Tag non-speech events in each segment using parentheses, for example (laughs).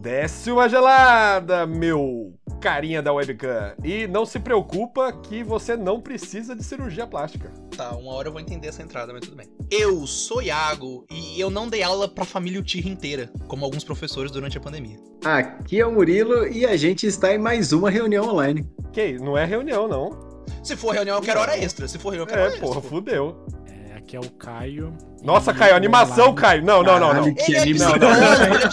Desce uma gelada, meu carinha da webcam. E não se preocupa que você não precisa de cirurgia plástica. Tá, uma hora eu vou entender essa entrada, mas tudo bem. Eu sou Iago e eu não dei aula pra família Utirra inteira, como alguns professores durante a pandemia. Aqui é o Murilo e a gente está em mais uma reunião online. Que não é reunião, não. Se for reunião, eu quero hora extra. Se for reunião, eu quero É, hora porra, extra. fudeu. É, aqui é o Caio. Nossa, Caio, animação, Caio. Não, não, não, não. Caralho, que Ele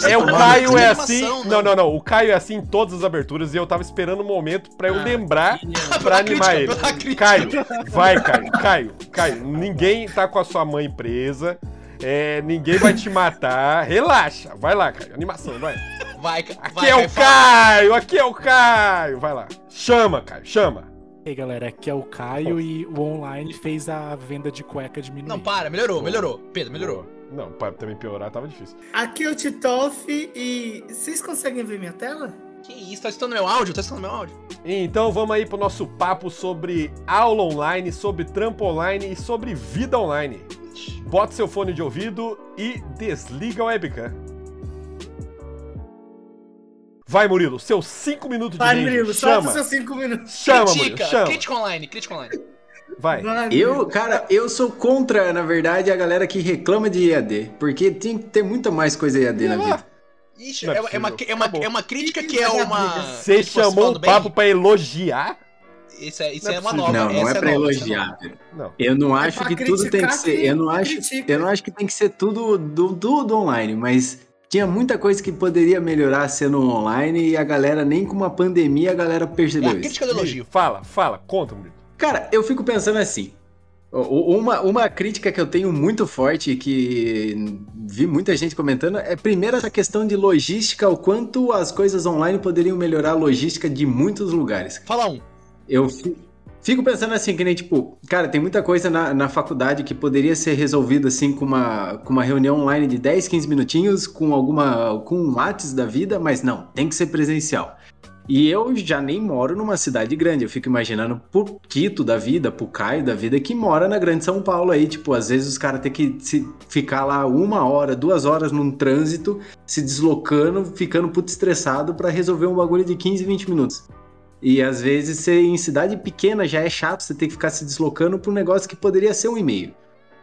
é É o Caio é animação, assim. Não, não, não. O Caio é assim em todas as aberturas e eu tava esperando o momento pra eu Ah, lembrar pra animar crítica, ele. Caio, vai, Caio, Caio, Caio. Ninguém tá com a sua mãe presa. É, ninguém vai te matar. Relaxa. Vai lá, Caio. Animação, vai. Vai, Aqui vai, é o. Caio, aqui é o Caio. Vai lá. Chama, Caio, chama. E aí, galera, aqui é o Caio e o online fez a venda de cueca diminuir. Não, para, melhorou, melhorou. Pedro, melhorou. Não, pra também piorar tava difícil. Aqui é o Titoff e vocês conseguem ver minha tela? Que isso, tá escutando meu áudio? Tá escutando meu áudio? Então vamos aí pro nosso papo sobre aula online, sobre trampo online e sobre vida online. Bota seu fone de ouvido e desliga a webcam. Vai, Murilo, seus 5 minutos de Vai. Murilo, solta Chama, seus cinco minutos. chama, Murilo, crítica, chama. crítica online, crítica online. Vai. Vai, Eu, Murilo. cara, eu sou contra, na verdade, a galera que reclama de EAD. Porque tem que ter muita mais coisa EAD na vida. Ixi, é é, uma- é uma, é, uma, é uma crítica que é uma. Você tipo, chamou um bem? papo pra elogiar? Isso é, isso é é uma nova. Não, não essa é pra nova, é elogiar. Não. Eu não É acho que tudo tem que ser. Eu não acho, critica. eu não acho que tem que ser tudo do, tudo online, mas tinha muita coisa que poderia melhorar sendo online e a galera, nem com uma pandemia, a galera É percebeu a isso. crítica do elogio. Fala, fala, conta, Murilo. Cara, eu fico pensando assim. Uma, uma crítica que eu tenho muito forte, que vi muita gente comentando, é primeiro essa questão de logística, o quanto as coisas online poderiam melhorar a logística de muitos lugares. Fala um. Eu fico pensando assim, que nem tipo, cara, tem muita coisa na, na faculdade que poderia ser resolvida assim com uma, com uma reunião online de 10, 15 minutinhos, com alguma. com um Whats da vida, mas não, tem que ser presencial. E eu já nem moro numa cidade grande, eu fico imaginando pro Quito da vida, pro Caio da vida, que mora na grande São Paulo aí, tipo, às vezes os caras têm que se- ficar lá uma hora, duas horas num trânsito, se deslocando, ficando puto estressado pra resolver um bagulho de 15, 20 minutos. E às vezes você em cidade pequena já é chato você ter que ficar se deslocando para um negócio que poderia ser um e-mail.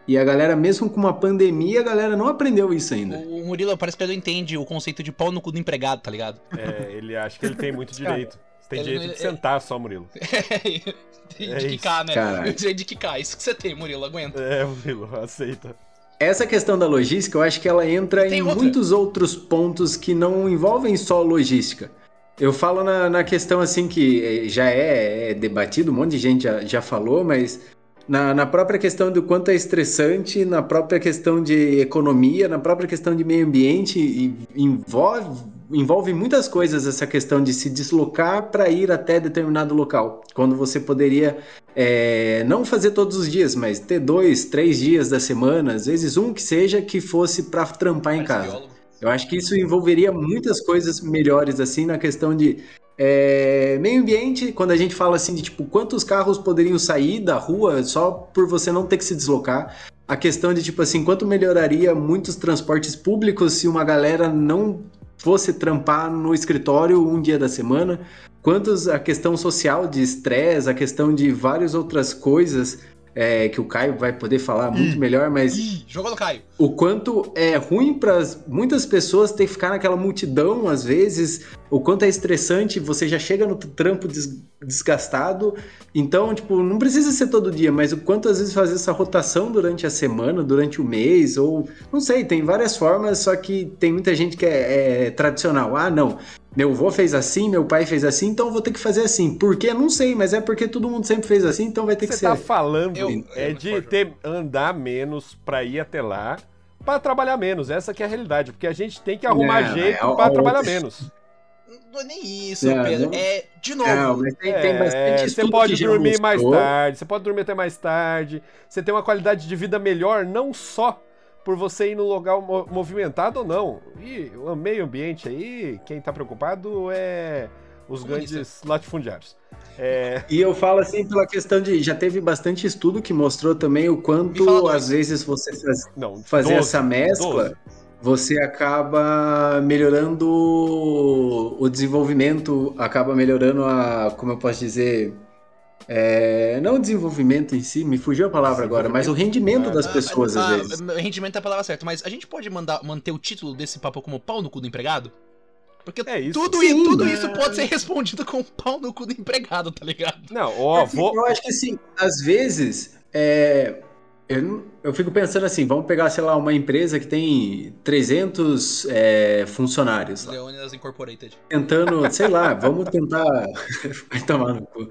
E a galera, mesmo com uma pandemia, a galera não aprendeu isso ainda. O, Murilo parece que ele não entende o conceito de pau no cu do empregado, tá ligado? É, ele acha que ele tem muito (laughs) direito. Você tem Ele- direito de ele- sentar só, Murilo. (laughs) de É de isso, quicar, né? cara. Eu diria de quicar. Isso que você tem, Murilo, aguenta. É, Murilo, aceita. Essa questão da logística, eu acho que ela entra Tem em outra. muitos outros pontos que não envolvem só logística. Eu falo na, na questão assim que eh, já é, é debatido, um monte de gente já, já falou, mas na, na própria questão do quanto é estressante, na própria questão de economia, na própria questão de meio ambiente, e envolve, envolve muitas coisas essa questão de se deslocar para ir até determinado local. Quando você poderia é, não fazer todos os dias, mas ter dois, três dias da semana, às vezes um que seja, que fosse para trampar em casa. Eu acho que isso envolveria muitas coisas melhores, assim, na questão de é, meio ambiente, quando a gente fala assim de tipo, quantos carros poderiam sair da rua só por você não ter que se deslocar. A questão de, tipo assim, quanto melhoraria muitos transportes públicos se uma galera não fosse trampar no escritório um dia da semana. Quantos a questão social de estresse, a questão de várias outras coisas é, que o Caio vai poder falar muito melhor, mas Ih, jogou no Caio. o quanto é ruim para muitas pessoas ter que ficar naquela multidão às vezes, o quanto é estressante, você já chega no trampo des- desgastado. Então, tipo, não precisa ser todo dia, mas o quanto às vezes fazer essa rotação durante a semana, durante o mês, ou não sei, tem várias formas, só que tem muita gente que é, é tradicional. Ah, não. Meu avô fez assim, meu pai fez assim, então eu vou ter que fazer assim. Por quê? Não sei, mas é porque todo mundo sempre fez assim, então vai ter que Você ser. tá falando Eu- é eu- de ter andar menos pra ir até lá, pra trabalhar menos. Essa que é a realidade, porque a gente tem que arrumar Não, jeito é, pra trabalhar menos. Não é nem isso, Não, Pedro. não- É, de novo. Não, mas tem, tem É, bastante você pode que dormir mais tarde, você pode dormir até mais tarde, você tem uma qualidade de vida melhor, não só por você ir no lugar mo- movimentado ou não. E o meio ambiente aí, quem tá preocupado é os grandes latifundiários. É, (laughs) E eu falo assim pela questão de. Já teve bastante estudo que mostrou também o quanto, às vezes, você faz- não, fazer 12, essa mescla. 12. você acaba melhorando o desenvolvimento, acaba melhorando a, como eu posso dizer, é, não o desenvolvimento em si, me fugiu a palavra agora, mas o rendimento das pessoas Ah, às vezes. ah, rendimento é a palavra certa, mas a gente pode mandar, manter o título desse papo como pau no cu do empregado? Porque É isso. tudo, Sim, tudo né? isso pode ser (laughs) respondido com pau no cu do empregado, tá ligado? Não, ó, Assim, vou. Eu acho que assim, às vezes, é, eu, eu fico pensando assim, vamos pegar, sei lá, uma empresa que tem 300 é, funcionários, lá, Leônidas Incorporated. tentando, sei lá, vamos tentar (laughs) vai tomar no cu.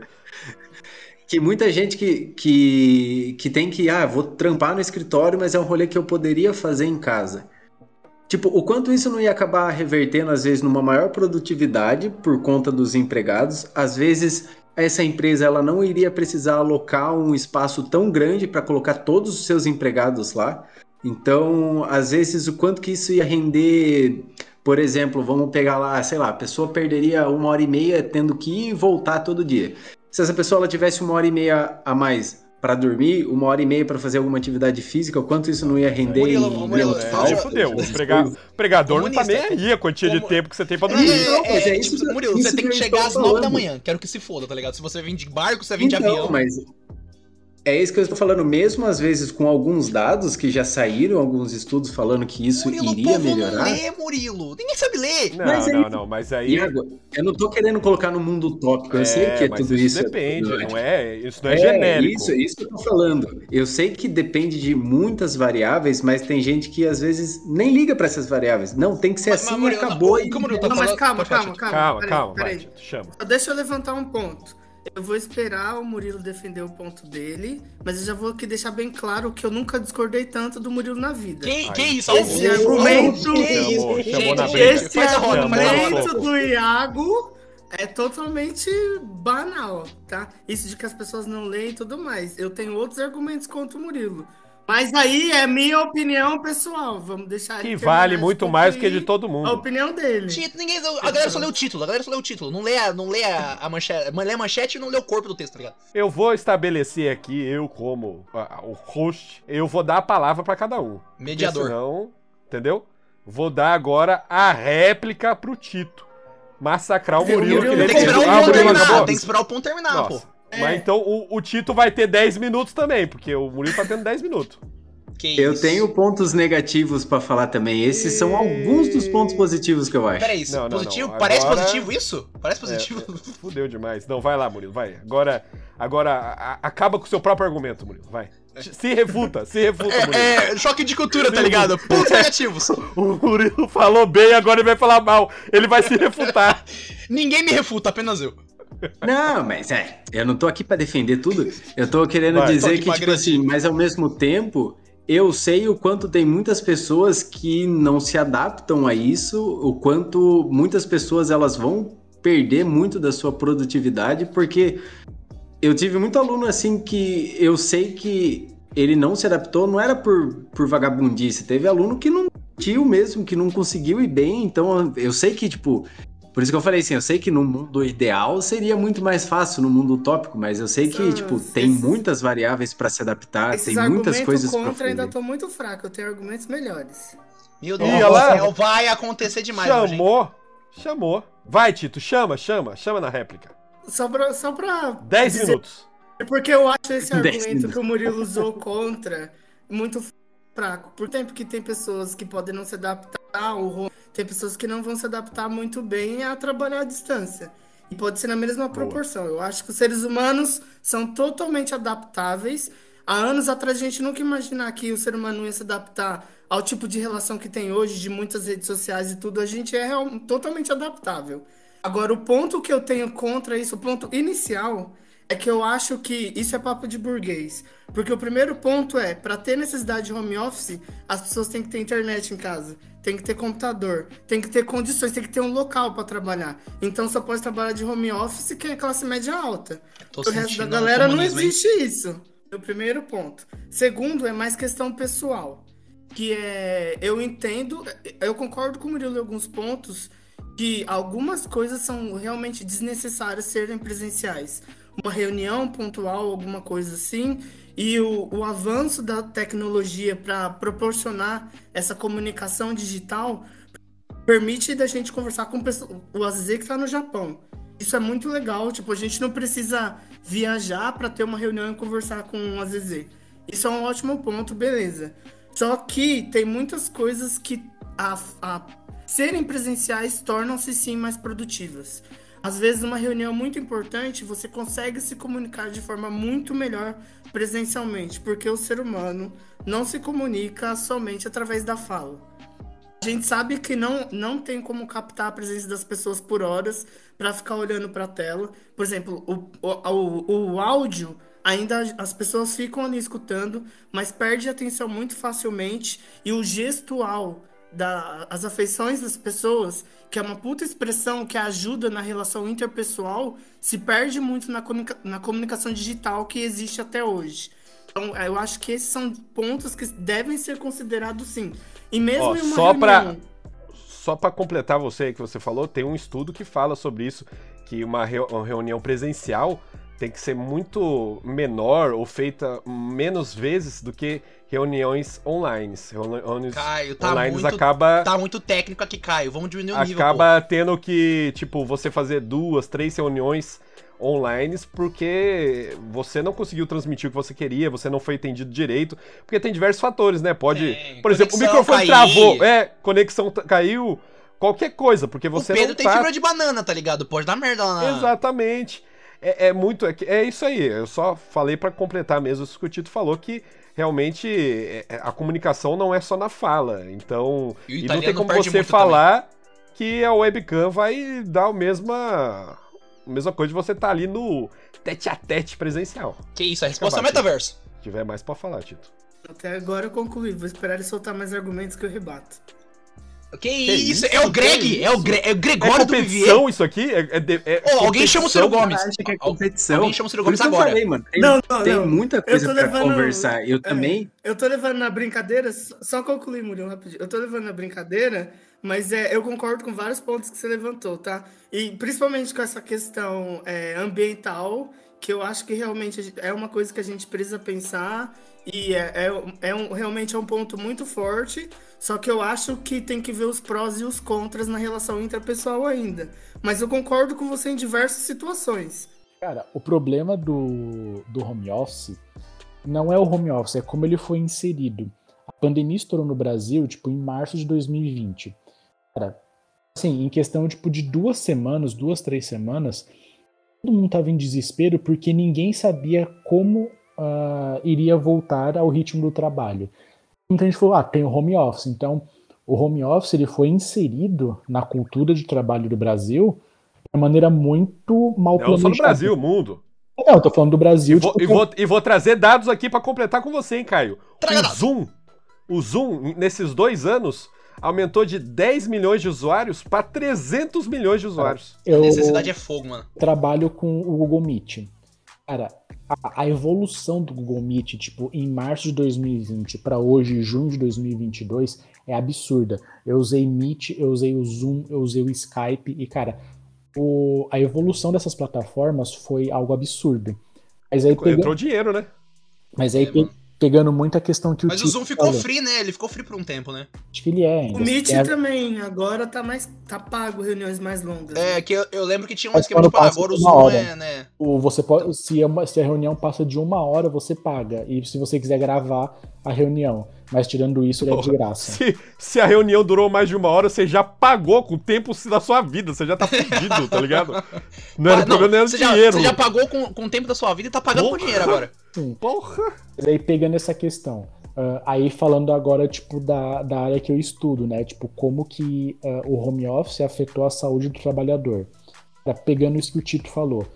Que muita gente que, que, que tem que, ah, vou trampar no escritório, mas é um rolê que eu poderia fazer em casa. Tipo, o quanto isso não ia acabar revertendo, às vezes, numa maior produtividade por conta dos empregados. Às vezes, essa empresa ela não iria precisar alocar um espaço tão grande para colocar todos os seus empregados lá. Então, às vezes, o quanto que isso ia render. Por exemplo, vamos pegar lá, sei lá, a pessoa perderia uma hora e meia tendo que ir e voltar todo dia. Se essa pessoa ela tivesse uma hora e meia a mais para dormir, uma hora e meia para fazer alguma atividade física, o quanto isso não ia render Murilo, em Murilo, é, É, falta, aí fudeu. O emprega- coisas. o pregador não tá nem aí a quantia de tempo que você tem pra dormir. Não, mas é É, isso tipo, Murilo, isso você tem que que chegar às 9 da manhã. Quero que se foda, tá ligado? Se você vem de barco, você vem de Então, avião. mas é isso que eu estou falando, mesmo às vezes com alguns dados que já saíram, alguns estudos falando que isso Murilo, iria povo não melhorar. lê, Murilo. Ninguém sabe ler. Não, Mas aí- não, não, mas aí. Iago, eu não tô querendo colocar no mundo utópico, eu sei que é tudo isso. Depende, é não é? Isso não é, É, genérico. Isso, isso que eu tô falando. Eu sei que depende de muitas variáveis, mas tem gente que às vezes nem liga pra essas variáveis. Não, tem que ser Mas- assim mas, e Murilo, acabou. não, Murilo tá Não, mas calma, calma, calma. Calma, calma, vai, peraí. Tito, chama. Só Deixa eu levantar um ponto. Eu vou esperar o Murilo defender o ponto dele, mas eu já vou aqui deixar bem claro que eu nunca discordei tanto do Murilo na vida. Que, que isso? Esse Augusto? argumento- Que isso? Chamou- Gente, chamou gente, briga. Esse argumento do Iago é totalmente banal, tá? Isso de que as pessoas não leem e tudo mais. Eu tenho outros argumentos contra o Murilo. Mas aí é minha opinião pessoal. Vamos deixar Que vale muito mais que de todo A mundo. opinião dele. Título, ninguém, a galera só lê o título, a galera só lê o título. Não lê a, não lê a, a manchete. Lê a manchete e não lê o corpo do texto, tá ligado? Eu vou estabelecer aqui, eu como o host, eu vou dar a palavra pra cada um. Porque Mediador. Senão, entendeu? Vou dar agora a réplica pro Tito. Massacrar o Murilo, que tem que esperar o ponto terminar. Tem que esperar o ponto terminar, Nossa. Pô. Mas então o, o Tito vai ter 10 minutos também, porque o Murilo tá tendo 10 minutos. Que Eu isso. tenho pontos negativos pra falar também. Esses são alguns dos pontos positivos que eu acho. Peraí, Não, não, positivo? não. Parece Agora- positivo isso? Parece positivo? (laughs) Fudeu demais. Não, vai lá, Murilo, vai. Agora, agora a- acaba com o seu próprio argumento, Murilo, vai. Se refuta, se refuta, Murilo. É, é, choque de cultura, tá ligado? Pontos negativos. (laughs) O Murilo falou bem, agora ele vai falar mal. Ele vai se refutar. (laughs) Ninguém me refuta, apenas eu. Não, mas é, eu não tô aqui pra defender tudo. Eu tô querendo Vai, tô dizer aqui que, tipo assim, mas ao mesmo tempo, eu sei o quanto tem muitas pessoas que não se adaptam a isso, o quanto muitas pessoas elas vão perder muito da sua produtividade, porque eu tive muito aluno assim que eu sei que ele não se adaptou, não era por, por vagabundice, teve aluno que não tio mesmo, que não conseguiu ir bem, então eu sei que, tipo, por isso que eu falei assim, eu sei que no mundo ideal seria muito mais fácil no mundo utópico, mas eu sei que, tipo, tem muitas variáveis pra se adaptar, Esses tem muitas coisas pra contra ainda estão muito fracos. Eu tenho argumentos melhores. Meu Deus céu, vai acontecer demais? Chamou, chamou. Vai, Tito, chama, chama, chama na réplica. Só pra. Só pra 10 dizer- minutos. Porque eu acho esse (laughs) argumento que o Murilo usou contra muito fraco. Por tempo que tem pessoas que podem não se adaptar ao tem pessoas que não vão se adaptar muito bem a trabalhar à distância. E pode ser na mesma proporção. Eu acho que os seres humanos são totalmente adaptáveis. Há anos atrás a gente nunca imaginar que o ser humano ia se adaptar ao tipo de relação que tem hoje, de muitas redes sociais e tudo. A gente é real- totalmente adaptável. Agora, o ponto que eu tenho contra isso, o ponto inicial, é que eu acho que isso é papo de burguês. Porque o primeiro ponto é, para ter necessidade de home office, as pessoas têm que ter internet em casa, tem que ter computador, tem que ter condições, tem que ter um local para trabalhar. Então só pode trabalhar de home office quem é classe média alta. Tô o resto da galera não existe isso. É o primeiro ponto. Segundo, é mais questão pessoal. Que é. Eu entendo. Eu concordo com o Murilo em alguns pontos que algumas coisas são realmente desnecessárias serem presenciais. Uma reunião pontual, alguma coisa assim, e o, o avanço da tecnologia para proporcionar essa comunicação digital permite da gente conversar com o Aziz que está no Japão. Isso é muito legal, tipo, a gente não precisa viajar para ter uma reunião e conversar com o Aziz. Isso é um ótimo ponto, beleza. Só que tem muitas coisas que a, a serem presenciais tornam-se sim mais produtivas. Às vezes, numa reunião muito importante, você consegue se comunicar de forma muito melhor presencialmente, porque o ser humano não se comunica somente através da fala. A gente sabe que não, não tem como captar a presença das pessoas por horas para ficar olhando para a tela. Por exemplo, o, o, o, áudio ainda as pessoas ficam ali escutando, mas perde atenção muito facilmente e o gestual da, as afeições das pessoas, que é uma puta expressão que ajuda na relação interpessoal, se perde muito na, comunica na comunicação digital que existe até hoje. Então, eu acho que esses são pontos que devem ser considerados sim. E mesmo Ó, em uma só reunião... pra, só para completar você que você falou, tem um estudo que fala sobre isso, que uma, reu uma reunião presencial tem que ser muito menor ou feita menos vezes do que reuniões online. Reuniões Caio, tá online muito, acaba tá muito técnico aqui, Caio. Vamos diminuir o nível. acaba tendo que, tipo, você fazer duas, três reuniões online porque você não conseguiu transmitir o que você queria, você não foi entendido direito, porque tem diversos fatores, né? Pode, por exemplo, o microfone cair. travou, é, conexão caiu, qualquer coisa, porque você o Pedro não tem tá fibra de banana, tá ligado? Pode dar merda lá na... Exatamente. É, é muito. É, é isso aí. Eu só falei pra completar mesmo isso que o Tito falou, que realmente é, é, a comunicação não é só na fala. Então. E E, não tem como você falar que a webcam vai dar o mesma. A mesma coisa de você estar ali no tete a tete presencial. Que isso, a resposta é Acabar, metaverso. Se tiver mais pra falar, Tito. Até agora eu concluí. Vou esperar ele soltar mais argumentos que eu rebato. Que, isso? isso? É o Que Greg, é o, isso? Gre é o É Gregório do Vivier. competição isso aqui? É, é é Ô, alguém chama o Ciro? Gomes. Acha que é competição. Alguém chama o Ciro Gomes que agora. falei, mano. Tem, Não, não, tem não. muita coisa pra levando- conversar. Eu É, também. Eu tô levando na brincadeira, só só concluir, Murilo, rapidinho. Eu tô levando na brincadeira, mas é, eu concordo com vários pontos que você levantou, tá? E principalmente com essa questão é, ambiental, que eu acho que realmente é uma coisa que a gente precisa pensar. E é, é, é um, realmente é um ponto muito forte. Só que eu acho que tem que ver os prós e os contras na relação interpessoal ainda. Mas eu concordo com você em diversas situações. Cara, o problema do, do home office não é o home office, é como ele foi inserido. A pandemia estourou no Brasil, tipo, em março de 2020. Cara, assim, em questão, tipo, de duas semanas, duas, três semanas, todo mundo tava em desespero porque ninguém sabia como ah, iria voltar ao ritmo do trabalho. Muita gente falou, ah, tem o home office. Então, o home office ele foi inserido na cultura de trabalho do Brasil de uma maneira muito mal Não só no Brasil, o mundo. não, eu tô falando do Brasil. E vou, tipo, e vou- e vou trazer dados aqui pra completar com você, hein, Caio. Traga O dados. Zoom, o Zoom, nesses dois anos, aumentou de 10 milhões de usuários pra 300 milhões de usuários. A eu necessidade é fogo, mano. trabalho com o Google Meet. Cara, a, a evolução do Google Meet, tipo, em março de 2020 pra hoje, junho de 2022, é absurda. Eu usei Meet, eu usei o Zoom, eu usei o Skype e, cara, o- a evolução dessas plataformas foi algo absurdo. Mas aí, pega- Entrou dinheiro, né? mas aí É, pe-. Pegando muito a questão que o Mas o Zoom ficou falou. free, né? Ele ficou free por um tempo, né? Acho que ele é ainda. O Meet a- também, agora tá mais. tá pago reuniões mais longas. É, que eu, eu lembro que tinha um Mas esquema de passa agora o uma Zoom hora. é, né? O, você pode, se, é uma- se a reunião passa de uma hora, você paga. E se você quiser gravar a reunião. Mas tirando isso, ele é de graça. Se, se a reunião durou mais de uma hora, você já pagou com o tempo da sua vida. Você já tá fudido, tá ligado? (laughs) Não era Ah, o problema, não era o você, já, dinheiro. você já pagou com, com o tempo da sua vida e tá pagando com Porra. dinheiro agora. Porra! Mas aí pegando essa questão. ah, aí falando agora, tipo, da, da área que eu estudo, né? Tipo, como que ah, o home office afetou a saúde do trabalhador. Cara, pegando isso que o Tito falou.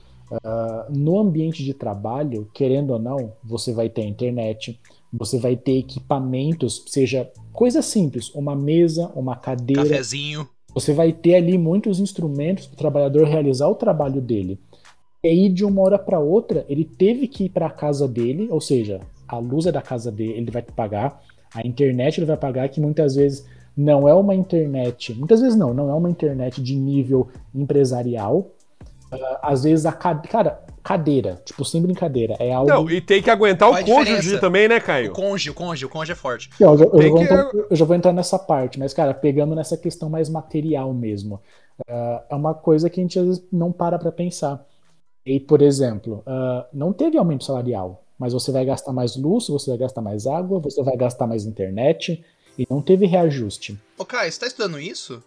ah, no ambiente de trabalho, querendo ou não, você vai ter internet, você vai ter equipamentos, seja coisa simples, uma mesa, uma cadeira, Cafezinho. você vai ter ali muitos instrumentos para o trabalhador realizar o trabalho dele. E aí, de uma hora para outra, ele teve que ir para a casa dele, ou seja, a luz é da casa dele, ele vai pagar, a internet ele vai pagar, que muitas vezes não é uma internet, muitas vezes não, não é uma internet de nível empresarial. Uh, às vezes a cadeira. Cara, cadeira, tipo, sem brincadeira. É algo. Não, e tem que aguentar Qual a o cônjuge diferença? também, né, Caio? O conge, o conge, o conge é forte. Eu, já, eu já vou que- entrar, eu já vou entrar nessa parte, mas, cara, pegando nessa questão mais material mesmo, ah, é uma coisa que a gente às vezes não para pra pensar. E, por exemplo, ah, não teve aumento salarial, mas você vai gastar mais luz, você vai gastar mais água, você vai gastar mais internet, e não teve reajuste. Ô, Kai, você tá estudando isso?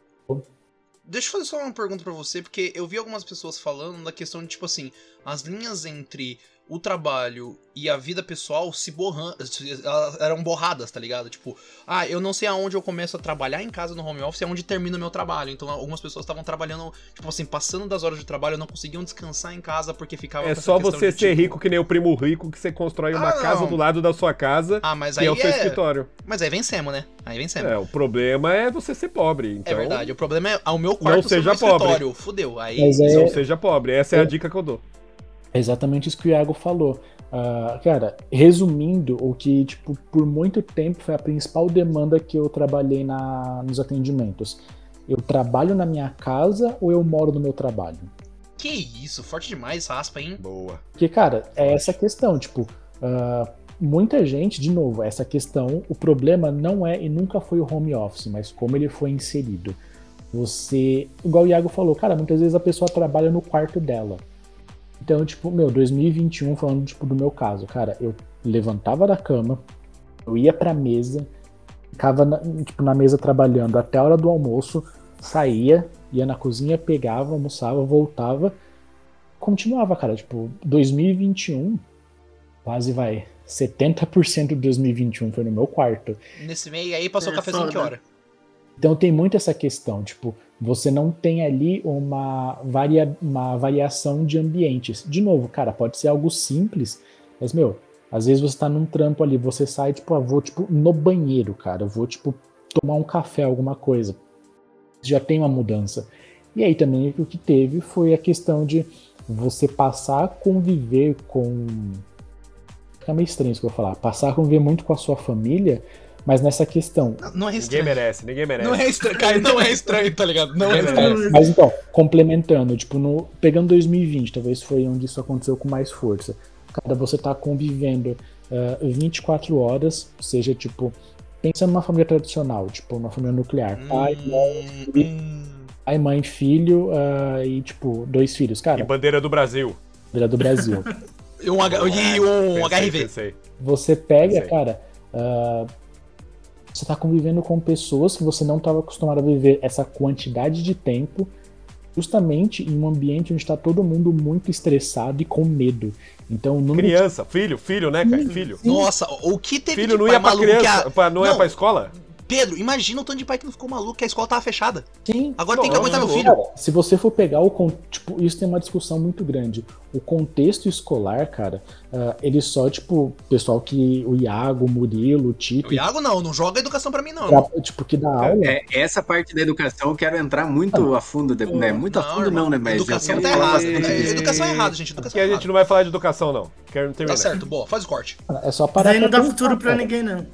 Deixa eu fazer só uma pergunta pra você, porque eu vi algumas pessoas falando da questão de, tipo assim, as linhas entre o trabalho e a vida pessoal se borrando, eram borradas, tá ligado? Tipo, ah, eu não sei aonde eu começo a trabalhar em casa no home office e aonde termina o meu trabalho. Então, algumas pessoas estavam trabalhando, tipo assim, passando das horas de trabalho, não conseguiam descansar em casa porque ficava É só você de, ser tipo, rico que nem o primo rico que você constrói uma Ah, casa não. do lado da sua casa, Ah, mas aí é o seu é... escritório. Mas aí vencemos, né? Aí vencemos. É, o problema é você ser pobre. Então, É verdade. O problema é ao meu quarto ser seja meu pobre. escritório. Fudeu. Aí. Mas é- Não seja pobre. Essa é a É. dica que eu dou. É exatamente isso que o Iago falou. Ah, cara, resumindo, o que, tipo, por muito tempo foi a principal demanda que eu trabalhei na, nos atendimentos. Eu trabalho na minha casa ou eu moro no meu trabalho? Que isso, forte demais essa aspa, hein? Boa. Porque, cara, é essa questão, tipo, ah, muita gente, de novo, essa questão, o problema não é e nunca foi o home office, mas como ele foi inserido. Você, igual o Iago falou, cara, muitas vezes a pessoa trabalha no quarto dela. Então, tipo, meu, 2021, falando, tipo, do meu caso, cara, eu levantava da cama, eu ia pra mesa, ficava, na, tipo, na mesa trabalhando até a hora do almoço, saía, ia na cozinha, pegava, almoçava, voltava, continuava, cara, tipo, 2021, quase vai, 70% de 2021 foi no meu quarto. Nesse meio aí passou É, o cafezinho que hora? Então tem muito essa questão, tipo, você não tem ali uma, varia, uma variação de ambientes. De novo, cara, pode ser algo simples, mas, meu, às vezes você tá num trampo ali, você sai, tipo, ah, vou, tipo, no banheiro, cara, eu vou, tipo, tomar um café, alguma coisa. Já tem uma mudança. E aí também o que teve foi a questão de você passar a conviver com. Fica meio estranho isso que eu vou falar. Passar a conviver muito com a sua família, mas nessa questão, Não, não é Ninguém estranho. merece, ninguém merece. Não é estranho, cara, não é estranho, tá ligado? Não é estranho. Mas então, complementando, tipo, no, pegando 2020, talvez foi onde isso aconteceu com mais força. Cara, você tá convivendo ah, 24 horas, seja, tipo, pensando numa família tradicional, tipo, uma família nuclear. Pai, mãe, Hum, hum. pai, mãe, filho ah, e, tipo, dois filhos. E Cara, bandeira do Brasil. família do Brasil. (laughs) E um, H- e um Pensei, HIV. pensei. Você pega, Sei. cara, ah, você tá convivendo com pessoas que você não estava acostumado a viver essa quantidade de tempo, justamente em um ambiente onde está todo mundo muito estressado e com medo. Então, o número de Criança, filho, filho, né, cara? Filho. Nossa, o que teve Filho de não ia que criança, a- pra- não ia Não. pra escola? Pedro, imagina o tanto de pai que não ficou maluco que a escola tava fechada. Sim. Agora tem que Nossa, aguentar meu filho. Cara, se você for pegar o tipo, isso tem uma discussão muito grande. O contexto escolar, cara, ah, ele só, tipo, pessoal que o Iago, o Murilo, o Tito, O Iago não, não joga educação pra mim, não. pra- tipo, que dá aula. É, essa parte da educação eu quero entrar muito a fundo, de- né? Muito a fundo irmão. não, né? Mas educação eu tá errada. É. Educação é errado, gente. Aqui Educação é a errado. gente não vai falar de educação, não. Quero terminar. Tá certo, boa, faz o corte. É só Mas parar aí não dá futuro pra cara. ninguém, não.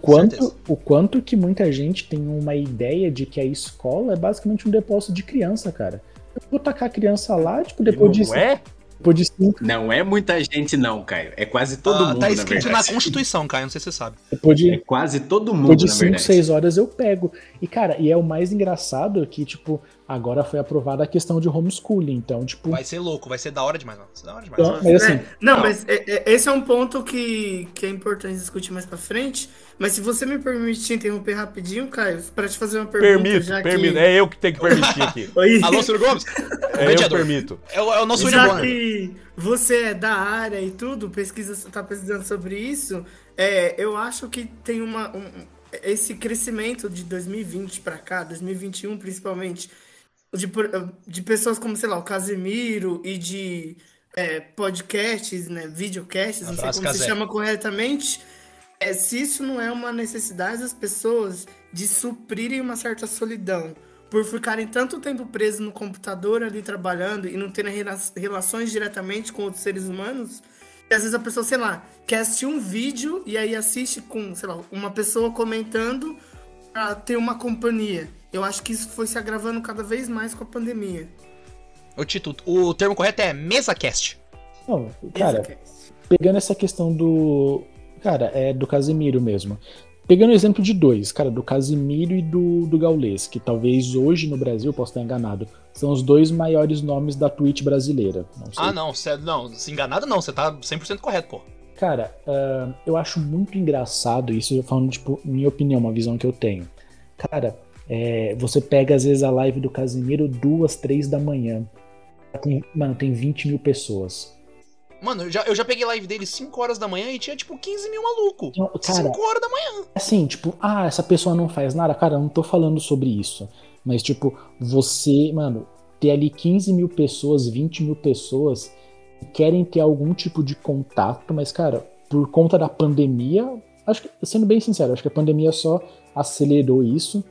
O quanto, o quanto que muita gente tem uma ideia de que a escola é basicamente um depósito de criança, cara. Eu vou tacar a criança lá, tipo, depois de, Não é? depois de cinco, Não é muita gente não, Caio. É quase todo Ah, mundo, tá na escrito na verdade. Constituição, Caio, não sei se você sabe. depois de, É quase todo mundo, depois de na 5, verdade. 6 horas eu pego. E, cara, e é o mais engraçado que, tipo, agora foi aprovada a questão de homeschooling. Então, tipo, Vai ser louco, vai ser da hora demais, mano. Da hora demais. então, mas assim, É, não, mas é- é- esse é um ponto que, que é importante discutir mais pra frente. Mas se você me permite interromper rapidinho, Caio, pra te fazer uma pergunta. Permito, já permito. Que... É eu que tenho que permitir aqui. (laughs) Oi. Alô, Ciro Gomes? É eu permito. É o, é o nosso Já que você é da área e tudo, pesquisa, tá pesquisando sobre isso, é, eu acho que tem uma, um- esse crescimento de 2020 pra cá, 2021 principalmente, de, de pessoas como, sei lá, o Casemiro e de é, podcasts, né, videocasts, não sei como se chama corretamente, é, se isso não é uma necessidade das pessoas de suprirem uma certa solidão por ficarem tanto tempo presos no computador ali trabalhando e não terem rela- relações diretamente com outros seres humanos, e às vezes a pessoa, sei lá, quer assistir um vídeo e aí assiste com, sei lá, uma pessoa comentando pra ter uma companhia. Eu acho que isso foi se agravando cada vez mais com a pandemia. Ô, Tito, o termo correto é MesaCast. Não, cara, pegando essa questão do. Cara, é do Casemiro mesmo. Pegando o exemplo de dois, cara, do Casimiro e do, do Gaules, que talvez hoje no Brasil, posso estar enganado, são os dois maiores nomes da Twitch brasileira. Não ah, não, cê, não, se enganado não, você tá 100% correto, pô. Cara, uh, eu acho muito engraçado isso, falando, tipo, minha opinião, uma visão que eu tenho. Cara, é, você pega às vezes a live do Casimiro duas, três da manhã. Tem, mano, tem 20 mil pessoas. Mano, eu já, eu já peguei live dele 5 horas da manhã e tinha, tipo, 15 mil maluco. 5 horas da manhã. Assim, tipo, ah, essa pessoa não faz nada. Cara, eu não tô falando sobre isso. Mas, tipo, você, mano, ter ali 15 mil pessoas, 20 mil pessoas que querem ter algum tipo de contato, mas, cara, por conta da pandemia, acho que, sendo bem sincero, acho que a pandemia só acelerou isso,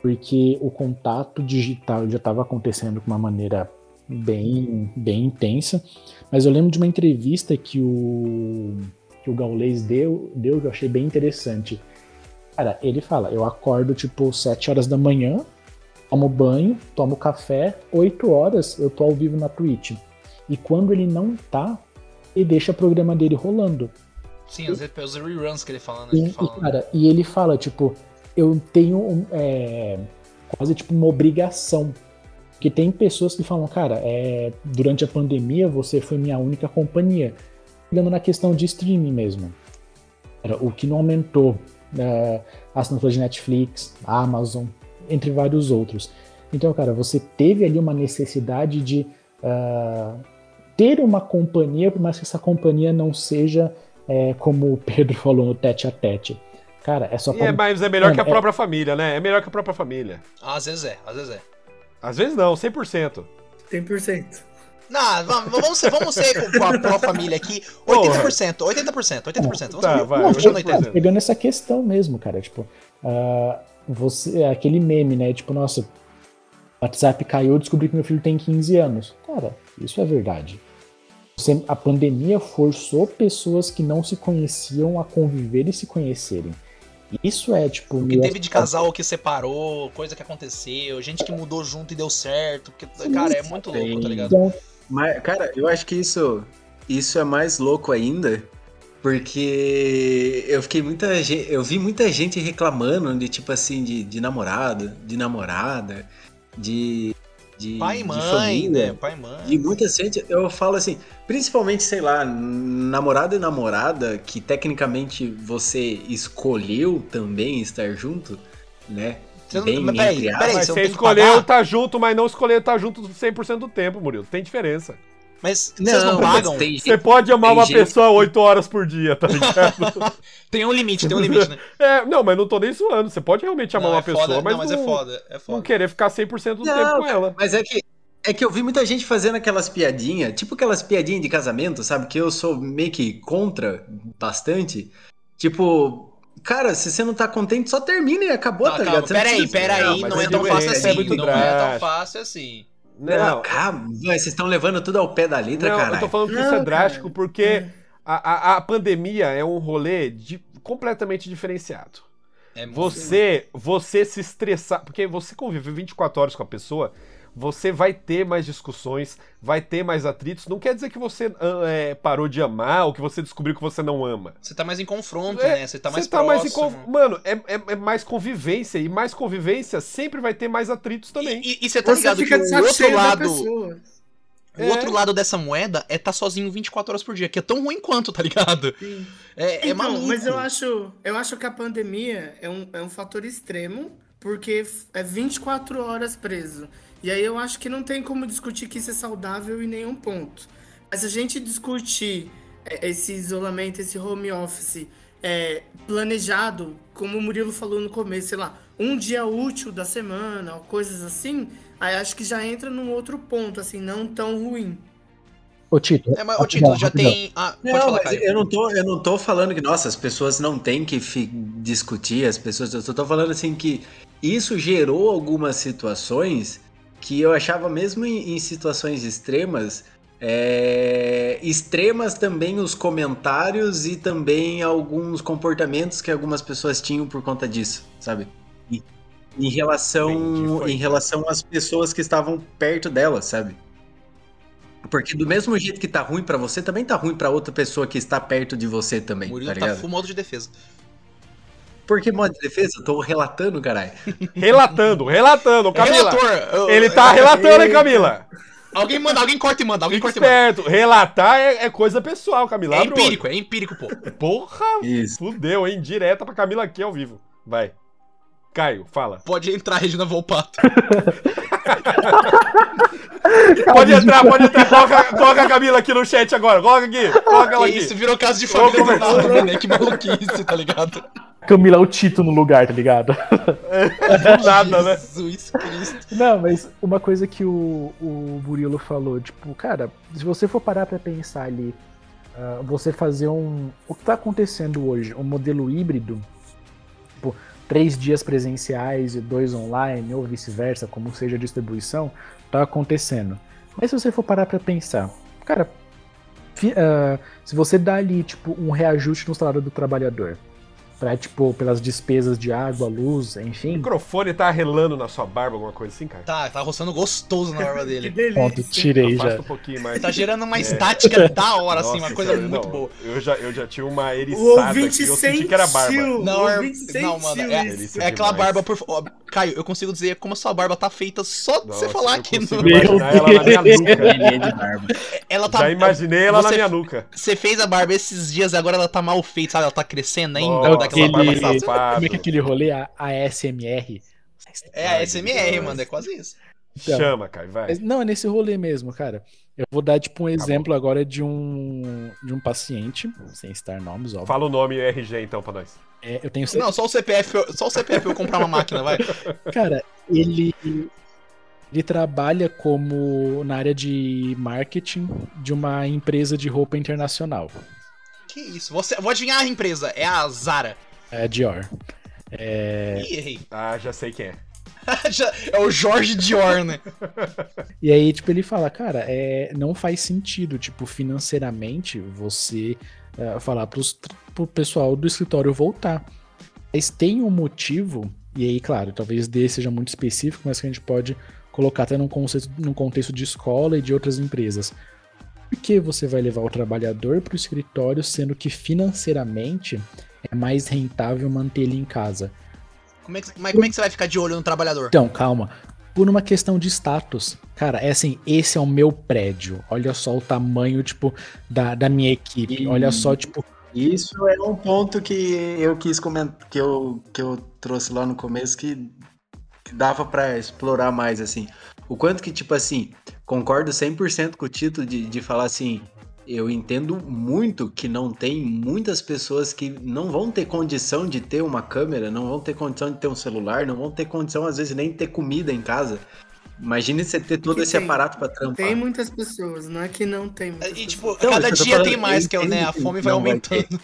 porque o contato digital já estava acontecendo de uma maneira bem, bem intensa. Mas eu lembro de uma entrevista que o, que o Gaulês deu, deu, que eu achei bem interessante. Cara, ele fala: eu acordo tipo 7 horas da manhã, tomo banho, tomo café, 8 horas eu tô ao vivo na Twitch. E quando ele não tá, ele deixa o programa dele rolando. Sim, e, os reruns que ele fala, né? E, ele fala, e, cara, e ele fala, tipo, eu tenho é, quase tipo uma obrigação porque tem pessoas que falam, cara, é, durante a pandemia você foi minha única companhia. Pegando na questão de streaming mesmo. O que não aumentou uh, assinatura de Netflix, Amazon, entre vários outros. Então, cara, você teve ali uma necessidade de uh, ter uma companhia, por mais que essa companhia não seja, é, como o Pedro (laughs) falou, no tete a tete. Cara, é só. É, mas é melhor que a é própria é... família, né? É melhor que a própria família. às vezes é, às vezes é. Às vezes não, 100%. 100%. Não, vamos ser, vamos ser com a família aqui. 80%, 80%, 80%. Vamos tá, vai, não, pegando essa questão mesmo, cara. Tipo, uh, você, aquele meme, né? Tipo, nossa, o WhatsApp caiu, eu descobri que meu filho tem 15 anos. Cara, isso é verdade. Você, a pandemia forçou pessoas que não se conheciam a conviver e se conhecerem. Isso é, tipo. O que teve de casal que separou, coisa que aconteceu, gente que mudou junto e deu certo. Porque, cara, é muito louco, tá ligado? Mas, cara, eu acho que isso, isso é mais louco ainda. Porque eu fiquei muita gente. Eu vi muita gente reclamando de tipo assim, de, de namorado, de namorada, de de, pai e mãe, família, né? Pai e mãe. E muita gente, eu falo assim, principalmente, sei lá, namorado e namorada, que tecnicamente você escolheu também estar junto, né? Você Bem, não, peraí, peraí, mas você escolheu estar tá junto, mas não escolheu estar tá junto 100% do tempo, Murilo. Tem diferença. Mas não, vocês não pagam? Tem, você pode amar uma gente... pessoa 8 horas por dia, tá (laughs) ligado? tem um limite, tem um limite, né? (laughs) É, não, mas não tô nem zoando. Você pode realmente amar não, uma é pessoa, foda, mas, não, mas é não, é foda, é foda. Não querer ficar 100% do não, tempo com ela. Mas é que é que eu vi muita gente fazendo aquelas piadinhas, tipo aquelas piadinhas de casamento, sabe? Que eu sou meio que contra bastante. Tipo, cara, se você não tá contente, só termina e acabou, tá, tá ligado? Peraí, peraí, não, não é tão fácil assim. É não é tão fácil assim. Não, calma, vocês estão levando tudo ao pé da letra, cara. Eu tô falando que não, isso é drástico porque a, a, a, pandemia é um rolê de, completamente diferenciado. É você, você se estressar, porque você convive 24 horas com a pessoa, você vai ter mais discussões, vai ter mais atritos. Não quer dizer que você ah, é, parou de amar ou que você descobriu que você não ama. Você tá mais em confronto, é, né? Você tá mais você tá próximo. Mais Mano, é, é, é, mais convivência. E mais convivência sempre vai ter mais atritos também. E, e, e você tá ligado que o outro lado. O é. outro lado dessa moeda é estar tá sozinho 24 horas por dia, que é tão ruim quanto, tá ligado? Sim. É, é então, maluco. Mas eu acho, eu acho que a pandemia é um, é um fator extremo, porque é 24 horas preso. E aí eu acho que não tem como discutir que isso é saudável em nenhum ponto. Mas a gente discutir é, esse isolamento, esse home office é, planejado, como o Murilo falou no começo, sei lá, um dia útil da semana, coisas assim, aí acho que já entra num outro ponto, assim, não tão ruim. Ô Tito, é, mas, ô, Tito já tem. Ah, não, falar, mas eu não, tô, eu não tô falando que, nossa, as pessoas não têm que discutir, as pessoas. Eu só tô falando assim que isso gerou algumas situações que eu achava mesmo em, em situações extremas, é, extremas também os comentários e também alguns comportamentos que algumas pessoas tinham por conta disso, sabe? E, em relação, em relação às pessoas que estavam perto delas, sabe? Porque do mesmo jeito que tá ruim pra você, também tá ruim pra outra pessoa que está perto de você também, Murilo tá tá, full modo de defesa. Por que modo de defesa? Eu tô relatando, caralho. (laughs) Relatando, relatando, Camila. Relator! eu- Ele tá relatando, hein, Camila? Alguém manda, alguém corta e manda, alguém Fique corta e manda. Relatar é, é coisa pessoal, Camila. É empírico, é empírico, pô. Porra, Isso. fudeu, hein? Direta pra Camila aqui ao vivo. Vai. Caio, fala. Pode entrar, Regina Volpato. (laughs) Pode entrar, pode entrar. Coloca, coloca a Camila aqui no chat agora. Coloca aqui. Coloca ela aqui. isso, virou caso de família do nada, mano. Que maluquice, tá ligado? Camila é o Tito no lugar, tá ligado? Do nada, né? Jesus Cristo. Não, mas uma coisa que o, o Murilo falou, tipo, cara, se você for parar pra pensar ali, ah, você fazer um. O que tá acontecendo hoje? Um modelo híbrido, tipo, três dias presenciais e dois online, ou vice-versa, como seja a distribuição, tá acontecendo. Mas se você for parar pra pensar, cara, fi- ah, se você dá ali, tipo, um reajuste no salário do trabalhador, pra, tipo, pelas despesas de água, luz, O enfim, microfone tá relando na sua barba, alguma coisa assim, cara? Tá, tá roçando gostoso na barba (laughs) Que dele. ponto, delícia. tirei já. Um pouquinho mais. Tá gerando uma estática da hora, assim, Nossa, uma coisa cara, muito não, boa. Eu já, eu já tinha uma O eriçada aqui, eu senti que era barba. Não, o é- não, mano, é-. Delícia É aquela barba por. ó, Caio, eu consigo dizer como a sua barba tá feita só de você falar aqui no. ela na minha nuca. (laughs) Ela tá. Já imaginei ela na você- minha nuca. Você fez a barba esses dias, agora ela tá mal feita, sabe? Ela tá crescendo ainda. Barba aquele-. Como é que é aquele rolê? A, a ASMR? É a SMR, mano, é quase isso. Então. Chama, Caio, vai. Não, é nesse rolê mesmo, cara. Eu vou dar, tipo, um exemplo agora de um, de um paciente, sem citar nomes, óbvio. Fala o nome e o RG então pra nós. É, eu tenho Não, só o CPF, eu- só o CPF eu comprar uma máquina, vai. (laughs) Cara, ele, ele trabalha como na área de marketing de uma empresa de roupa internacional. Que isso? Você, vou adivinhar a empresa, é a Zara. É a Dior. É, Ih, errei. Ah, já sei quem é. (laughs) É o Jorge Dior, né? (laughs) E aí, tipo, ele fala, cara, é, não faz sentido, tipo, financeiramente, você é, falar pros, pro pessoal do escritório voltar. Mas tem um motivo, e aí, claro, talvez desse seja muito específico, mas que a gente pode colocar até num, conceito, num contexto de escola e de outras empresas. Por que você vai levar o trabalhador para o escritório, sendo que financeiramente é mais rentável manter ele em casa? Como é, que, mas como é que você vai ficar de olho no trabalhador? Então, calma. Por uma questão de status. Cara, é assim, esse é o meu prédio. Olha só o tamanho, tipo, da, da minha equipe. E- Olha só, tipo, Isso é um ponto que eu quis comentar, que eu, que eu trouxe lá no começo que, que dava pra explorar mais, assim. O quanto que, tipo assim, concordo 100% com o título de, de falar assim, eu entendo muito que não tem muitas pessoas que não vão ter condição de ter uma câmera, não vão ter condição de ter um celular, não vão ter condição, às vezes, nem de ter comida em casa. Imagine você ter todo Que esse tem- aparato pra trampar. Tem muitas pessoas, não é que não tem E, tipo, pessoas. cada dia falando, tem mais, que é, né? A fome vai não vai aumentando.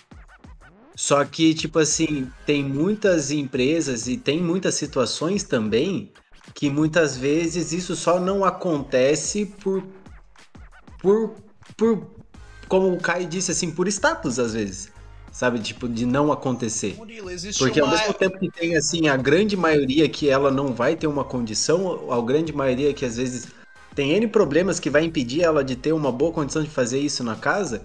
Só que, tipo assim, tem muitas empresas e tem muitas situações também que muitas vezes isso só não acontece por. por. por. como o Kai disse, assim, por status às vezes. Sabe? Tipo, de não acontecer. Murilo, Porque ao uma... mesmo tempo que tem, assim, a grande maioria que ela não vai ter uma condição, a grande maioria que às vezes tem N problemas que vai impedir ela de ter uma boa condição de fazer isso na casa,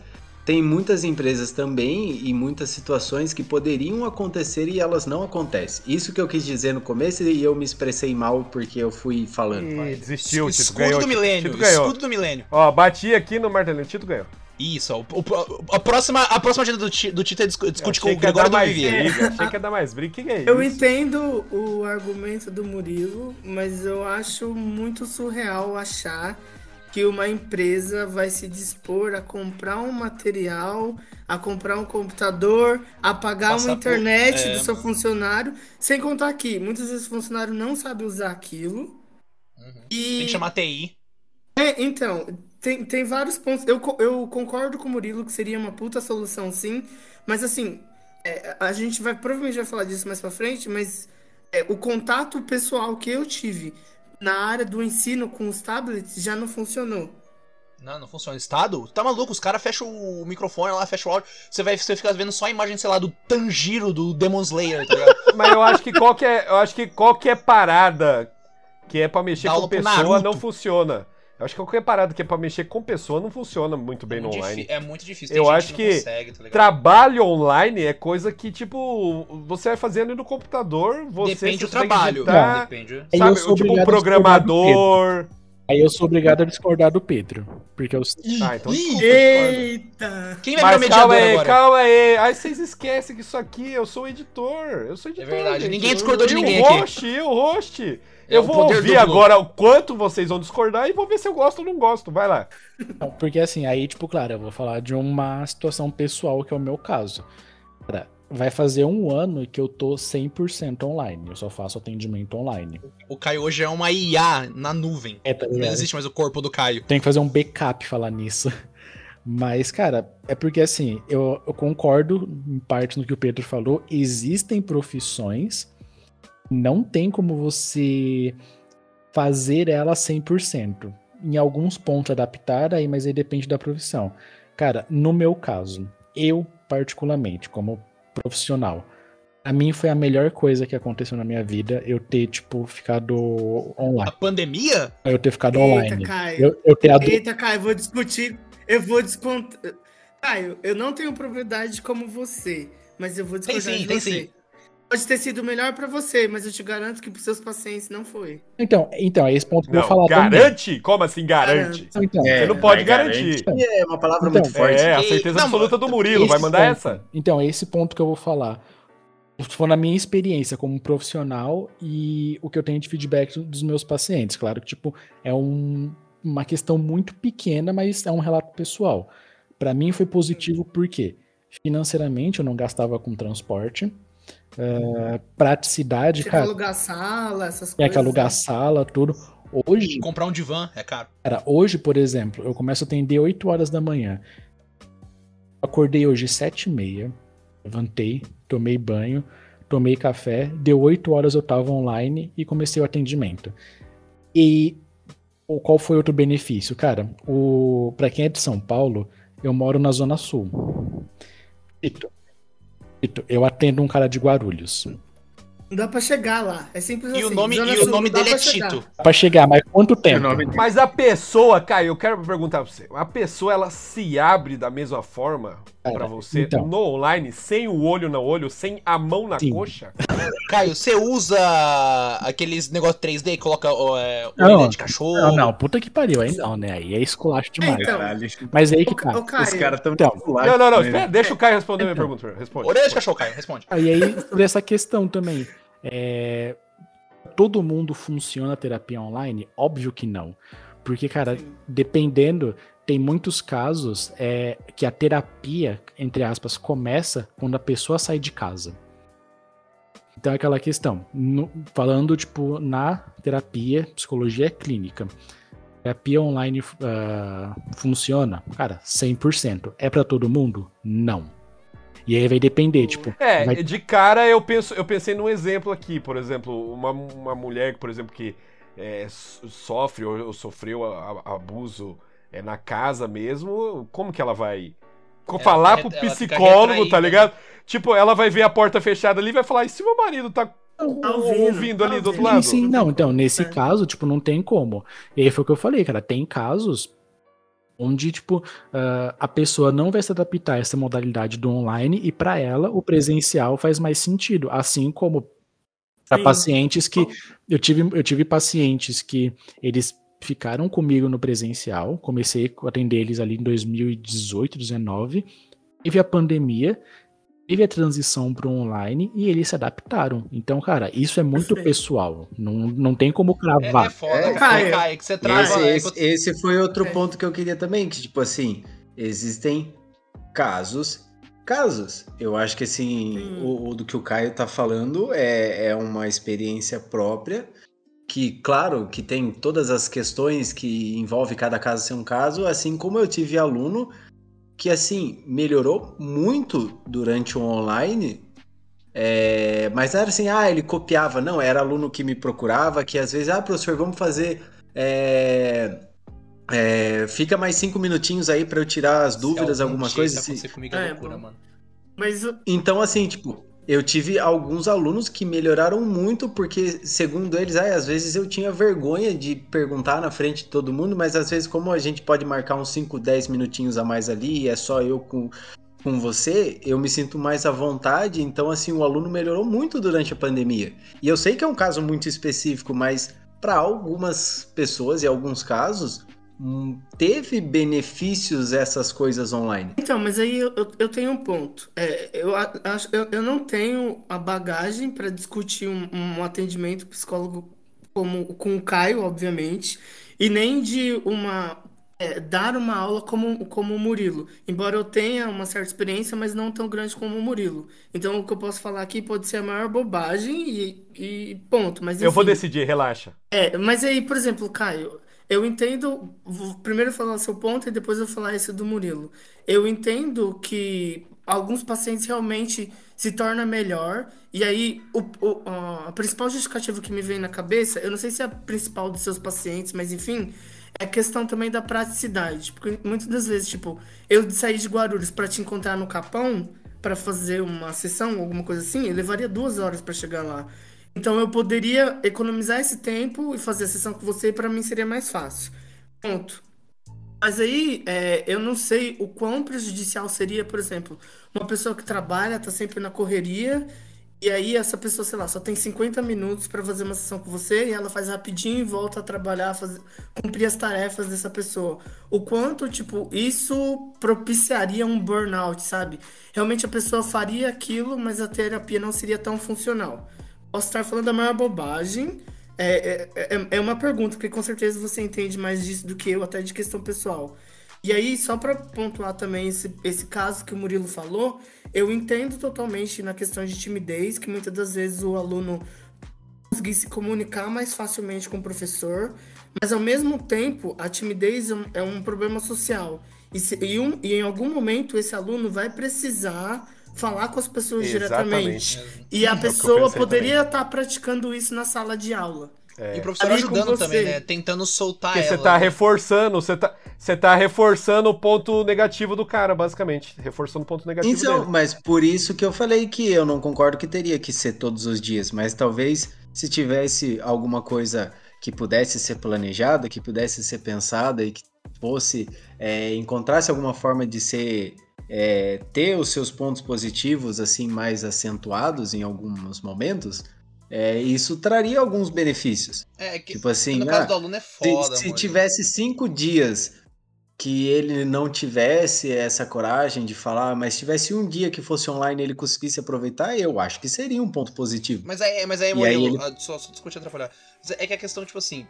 tem muitas empresas também e muitas situações que poderiam acontecer e elas não acontecem. Isso que eu quis dizer no começo e eu me expressei mal porque eu fui falando. Ih, desistiu, Tito. Escudo Ganhou. do milênio, Tito ganhou. escudo do milênio. Ó, bati aqui no martelinho. Tito ganhou. Isso, ó, o- o- a, próxima, a próxima agenda do, do Tito é discu- discute com o Gregório do mais Vivier. briga. (laughs) Achei que ia dar mais briga. Que é isso? Eu entendo o argumento do Murilo, mas eu acho muito surreal achar que uma empresa vai se dispor a comprar um material, a comprar um computador, a pagar Passar uma por- internet é. do seu funcionário, sem contar que muitas vezes o funcionário não sabe usar aquilo. Uhum. E Tem que chamar TI. é, então, tem, tem vários pontos. Eu, eu concordo com o Murilo que seria uma puta solução, sim. Mas assim, é, a gente vai provavelmente vai falar disso mais pra frente, mas é, o contato pessoal que eu tive na área do ensino com os tablets já não funcionou. Não, não funciona. Estado? Tá maluco? Os caras fecham o microfone lá, fecham o áudio. Você vai você fica vendo só a imagem, sei lá, do Tanjiro do Demon Slayer, tá ligado? (laughs) Mas eu acho que qualquer, eu acho que qualquer parada que é pra mexer Dá com pessoa não funciona. Eu acho que qualquer parada que é pra mexer com pessoa não funciona muito bem é, no muito online. difí- é muito difícil. Eu Tem acho gente que não consegue, tá? Trabalho online é coisa que, tipo, você vai fazendo no computador, você Depende do trabalho. editar, Depende. Aí eu sabe, sou tipo um programador. Aí eu sou obrigado a discordar do Pedro. Porque eu. Ah, então desculpa, discordo. Eita! Quem vai Mas calma mediador aí, agora? calma aí. Aí vocês esquecem que isso aqui, eu sou editor. Eu sou editor. verdade, gente. ninguém discordou de ninguém o aqui. host, e o host. É eu vou ouvir duplo. agora o quanto vocês vão discordar e vou ver se eu gosto ou não gosto. Vai lá. Porque assim, aí, tipo, claro, eu vou falar de uma situação pessoal que é o meu caso. Cara, vai fazer um ano que eu tô 100% online. Eu só faço atendimento online. O Caio hoje é uma IA na nuvem. É, tá Não existe mais o corpo do Caio. Tem que fazer um backup falar nisso. (laughs) Mas, cara, é porque assim, eu, eu concordo em parte no que o Pedro falou. Existem profissões, não tem como você fazer ela 100%. Em alguns pontos adaptar, aí, mas aí depende da profissão. Cara, no meu caso, eu particularmente, como profissional, a mim foi a melhor coisa que aconteceu na minha vida eu ter, tipo, ficado A online. pandemia? Eu ter ficado Eita, online. Caio. Eu, eu ter adu- Eita, Caio, eu vou discutir. Eu vou descontar. Caio, eu não tenho propriedade como você, mas eu vou discordar sim, de tem você. sim. Pode ter sido melhor pra você, mas eu te garanto que pros seus pacientes não foi. Então, então, é esse ponto que eu Não, vou falar também. garante? Como assim garante? Então, É, Você não pode vai, garantir. garante. É uma palavra Então, muito forte. É, a certeza não, absoluta do Murilo. Vai mandar ponto- essa? Então, é esse ponto que eu vou falar. Se for na minha experiência como profissional e o que eu tenho de feedback dos meus pacientes. Claro que, tipo, é um- uma questão muito pequena, mas é um relato pessoal. Pra mim foi positivo porque financeiramente eu não gastava com transporte. Eh, praticidade, Você quer cara, alugar sala, essas é coisas. que alugar né? sala, tudo. Hoje, Comprar um divã é caro. Cara, hoje, por exemplo, eu começo a atender 8 horas da manhã. Acordei hoje 7 e meia, levantei, tomei banho, tomei café, deu 8 horas eu tava online e comecei o atendimento. E o- qual foi outro benefício? Cara, o para quem é de São Paulo, eu moro na Zona Sul. Tito, eu atendo um cara de Guarulhos. Não dá pra chegar lá. É simples E assim. o nome, Zona e o nome dele é pra chegar. Tito. Dá pra chegar, mas quanto tempo? Mas a pessoa, Caio, eu quero perguntar pra você. A pessoa, ela se abre da mesma forma Cara, pra você então. no online, sem o olho no olho, sem a mão na Sim. coxa? Caio, você usa aqueles negócio 3D que coloca ó, é, Não, orelha de cachorro? Não, não, puta que pariu, aí não, né? Aí é esculacho demais. então. Mas aí que tá. Caio, Os caras tão Então, Não, não, não, né? espera, deixa o Caio responder a minha Então. pergunta. Responde. Orelha de cachorro, Caio, responde. Aí, aí sobre essa questão também. É, todo mundo funciona a terapia online? Óbvio que não. Porque, cara, dependendo, tem muitos casos é, que a terapia, entre aspas, começa quando a pessoa sai de casa. Então é aquela questão. no- falando, tipo, na terapia, psicologia clínica. Terapia online ah, funciona? Cara, 100%. É pra todo mundo? Não. E aí vai depender, tipo. É, vai- de cara eu penso, eu pensei num exemplo aqui, por exemplo, uma, uma mulher, por exemplo, que é, so- sofre ou, ou sofreu a- a- abuso é, na casa mesmo, como que ela vai co- Ela falar fica- pro psicólogo, tá retraída. ligado? Tipo, ela vai ver a porta fechada ali e vai falar, e se meu marido tá ouvindo, ouvindo, tá ali do outro ouvindo. lado? Sim, sim, não. Então, nesse É. caso, tipo, não tem como. E aí foi o que eu falei, cara. Tem casos onde, tipo, ah, a pessoa não vai se adaptar a essa modalidade do online e pra ela o presencial faz mais sentido. Assim como para pacientes que. Eu tive, eu tive pacientes que eles ficaram comigo no presencial, comecei a atender eles ali em 2018, 2019, teve a pandemia, teve a transição para o online e eles se adaptaram. Então, cara, isso é muito Perfeito. pessoal. Não, não tem como É, cravar. é foda, É, cara. Caio. Caio, que você trava. Esse, é, esse, esse foi outro É. ponto que eu queria também, que tipo assim, existem casos, casos. Eu acho que assim, Sim. o, o do que o Caio tá falando é, é uma experiência própria, que claro, que tem todas as questões que envolve cada caso ser um caso, assim como eu tive aluno que assim, melhorou muito durante o online, é, mas não era assim, ah, ele copiava, não, era aluno que me procurava, que às vezes, ah, professor, vamos fazer. é, é, fica mais cinco minutinhos aí pra eu tirar as dúvidas, Se algum alguma dia coisa. acontecer comigo é É, loucura, mano. Mas Então, assim, tipo, eu tive alguns alunos que melhoraram muito, porque, segundo eles, ah, às vezes eu tinha vergonha de perguntar na frente de todo mundo, mas às vezes, como a gente pode marcar uns 5, 10 minutinhos a mais ali, e é só eu com, com você, eu me sinto mais à vontade. Então, assim, o aluno melhorou muito durante a pandemia. E eu sei que é um caso muito específico, mas para algumas pessoas e alguns casos, teve benefícios essas coisas online. Então, mas aí eu, eu tenho um ponto. É, eu, acho, eu, eu não tenho a bagagem para discutir um, um atendimento psicólogo como com o Caio, obviamente, e nem de uma é, dar uma aula como, como o Murilo. Embora eu tenha uma certa experiência, mas não tão grande como o Murilo. Então o que eu posso falar aqui pode ser a maior bobagem e, e ponto. Mas, eu vou decidir, relaxa. É, mas aí, por exemplo, Caio, eu entendo. Vou primeiro falar o seu ponto e depois eu falar esse do Murilo. Eu entendo que alguns pacientes realmente se torna melhor. E aí, o, o, a principal justificativa que me vem na cabeça, eu não sei se é a principal dos seus pacientes, mas enfim, é questão também da praticidade. Porque muitas das vezes, tipo, eu sair de Guarulhos para te encontrar no Capão para fazer uma sessão, alguma coisa assim, levaria duas horas para chegar lá. Então eu poderia economizar esse tempo e fazer a sessão com você, para mim seria mais fácil. Ponto. Mas aí, é, eu não sei o quão prejudicial seria, por exemplo, uma pessoa que trabalha, tá sempre na correria e aí essa pessoa, sei lá, só tem 50 minutos para fazer uma sessão com você e ela faz rapidinho e volta a trabalhar, fazer, cumprir as tarefas dessa pessoa. O quanto, tipo, isso propiciaria um burnout, sabe? Realmente a pessoa faria aquilo, mas a terapia não seria tão funcional. Posso estar falando da maior bobagem. É, é, é, é uma pergunta, porque com certeza você entende mais disso do que eu, até de questão pessoal. E aí, só para pontuar também esse, esse caso que o Murilo falou, eu entendo totalmente na questão de timidez, que muitas das vezes o aluno conseguir se comunicar mais facilmente com o professor, mas ao mesmo tempo a timidez é um é problema social. E, se, e, um, e em algum momento esse aluno vai precisar falar com as pessoas Exatamente. diretamente. E a é pessoa poderia estar tá praticando isso na sala de aula. É. E o professor ajudando também, né? Tentando soltar Porque ela. você tá né? reforçando, você tá, você tá reforçando o ponto negativo do cara, basicamente. Reforçando o ponto negativo então, dele. Mas por isso que eu falei que eu não concordo que teria que ser todos os dias, mas talvez se tivesse alguma coisa que pudesse ser planejada, que pudesse ser pensada e que fosse é, encontrasse alguma forma de ser é, ter os seus pontos positivos assim mais acentuados em alguns momentos, é, isso traria alguns benefícios. É, que, tipo assim, no caso ah, do aluno é foda. Se, se tivesse cinco dias que ele não tivesse essa coragem de falar, mas tivesse um dia que fosse online e ele conseguisse aproveitar, eu acho que seria um ponto positivo. Mas aí, mas aí, Murilo, ele... Ah, só, só discutir atrapalhar. É que a questão, tipo assim,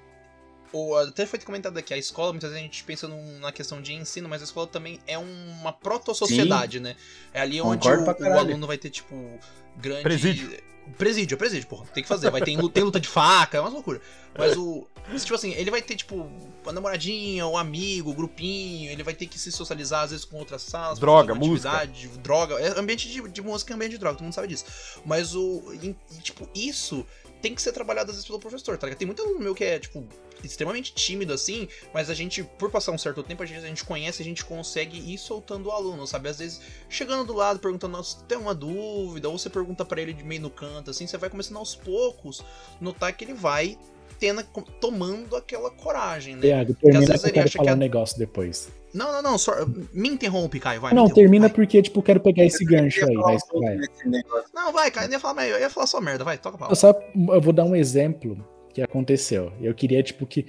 ou até foi comentado aqui, a escola, muitas vezes a gente pensa num, na questão de ensino, mas a escola também é uma proto-sociedade, né? É ali onde o, o, aluno vai ter, tipo, grande. Presídio. Presídio, é presídio, porra. Tem que fazer. Vai ter tem (laughs) luta de faca, é uma loucura. Mas o. Tipo assim, ele vai ter, tipo, uma namoradinha, um amigo, um grupinho, ele vai ter que se socializar, às vezes, com outras salas. Droga, música. Droga. É ambiente de, de música e ambiente de droga, todo mundo sabe disso. Mas o. tipo, isso tem que ser trabalhado às vezes pelo professor, tá ligado? Tem muito aluno meu que é, tipo, extremamente tímido assim, mas a gente, por passar um certo tempo, a gente, a gente conhece, a gente consegue ir soltando o aluno, sabe? Às vezes, chegando do lado, perguntando se tem uma dúvida, ou você pergunta para ele de meio no canto, assim, você vai começando aos poucos notar que ele vai tendo, tomando aquela coragem, né? Iago, termina às vezes quero falar que um negócio depois. Não, não, não, só, me interrompe, Caio, vai. Não, termina vai. porque, tipo, quero pegar esse gancho aí, vai, vai. Não, vai, Caio, eu ia falar, eu ia falar só merda, vai, toca a Eu, só, eu vou dar um exemplo que aconteceu. Eu queria, tipo, que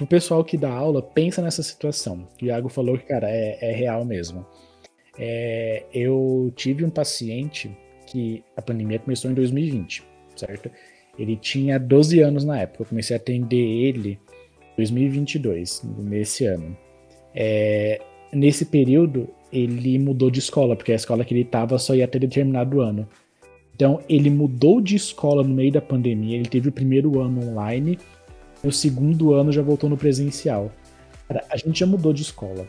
o pessoal que dá aula pensa nessa situação. O Iago falou que, cara, é, é real mesmo. É, eu tive um paciente que a pandemia começou em 2020, certo? Ele tinha 12 anos na época. Eu comecei a atender ele em 2022, nesse ano. É, nesse período, ele mudou de escola, porque a escola que ele estava só ia até determinado ano. Então, ele mudou de escola no meio da pandemia, ele teve o primeiro ano online, e o segundo ano já voltou no presencial. Cara, a gente já mudou de escola.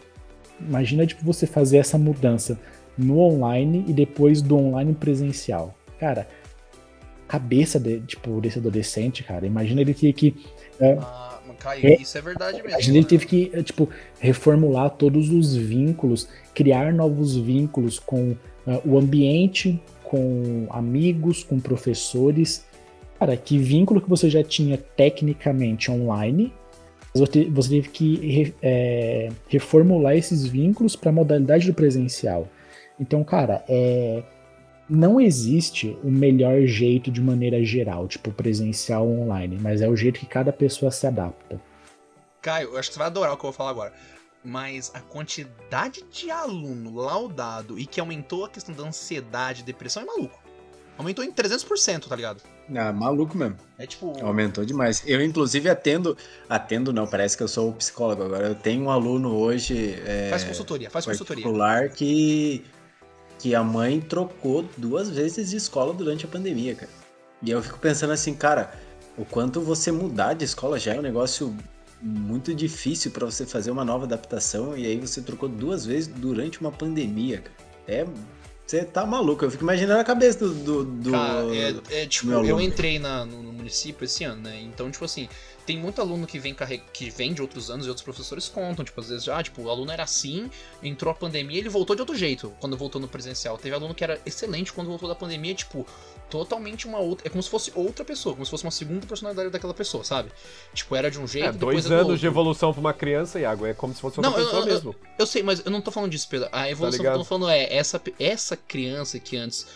Imagina, tipo, você fazer essa mudança no online e depois do online presencial. Cara, cabeça de, tipo, desse adolescente, cara, imagina ele ter que... É, Caio, é, isso é verdade mesmo. A gente né? teve que, é, tipo, reformular todos os vínculos, criar novos vínculos com uh, o ambiente, com amigos, com professores. Cara, que vínculo que você já tinha tecnicamente online, você teve que é, reformular esses vínculos para a modalidade do presencial. Então, cara, é, não existe o melhor jeito de maneira geral, tipo presencial ou online, mas é o jeito que cada pessoa se adapta. Caio, eu acho que você vai adorar o que eu vou falar agora. Mas a quantidade de aluno laudado e que aumentou a questão da ansiedade e depressão é maluco. Aumentou em 300%, tá ligado? Ah, maluco mesmo. É tipo. Aumentou demais. Eu, inclusive, atendo. Atendo, não, parece que eu sou o psicólogo agora. Eu tenho um aluno hoje. É, faz consultoria, faz consultoria. Particular que que a mãe trocou duas vezes de escola durante a pandemia, cara. E eu fico pensando assim, cara, o quanto você mudar de escola já é um negócio muito difícil para você fazer uma nova adaptação e aí você trocou duas vezes durante uma pandemia, cara. É você tá maluco, eu fico imaginando a cabeça do. do, do Cara, é, é tipo, eu entrei na, no, no, município esse ano, né? Então, tipo assim, tem muito aluno que vem, que vem de outros anos e outros professores contam, tipo, às vezes, ah, tipo, o aluno era assim, entrou a pandemia ele voltou de outro jeito quando voltou no presencial. Teve aluno que era excelente quando voltou da pandemia, tipo, totalmente uma outra. É como se fosse outra pessoa, como se fosse uma segunda personalidade daquela pessoa, sabe? Tipo, era de um jeito. É, dois anos de evolução pra uma criança, Iago. É como se fosse outra não, pessoa eu, mesmo. Eu, eu, sei, mas eu não tô falando disso, Pedro. A evolução tá que eu tô falando é essa, essa criança que antes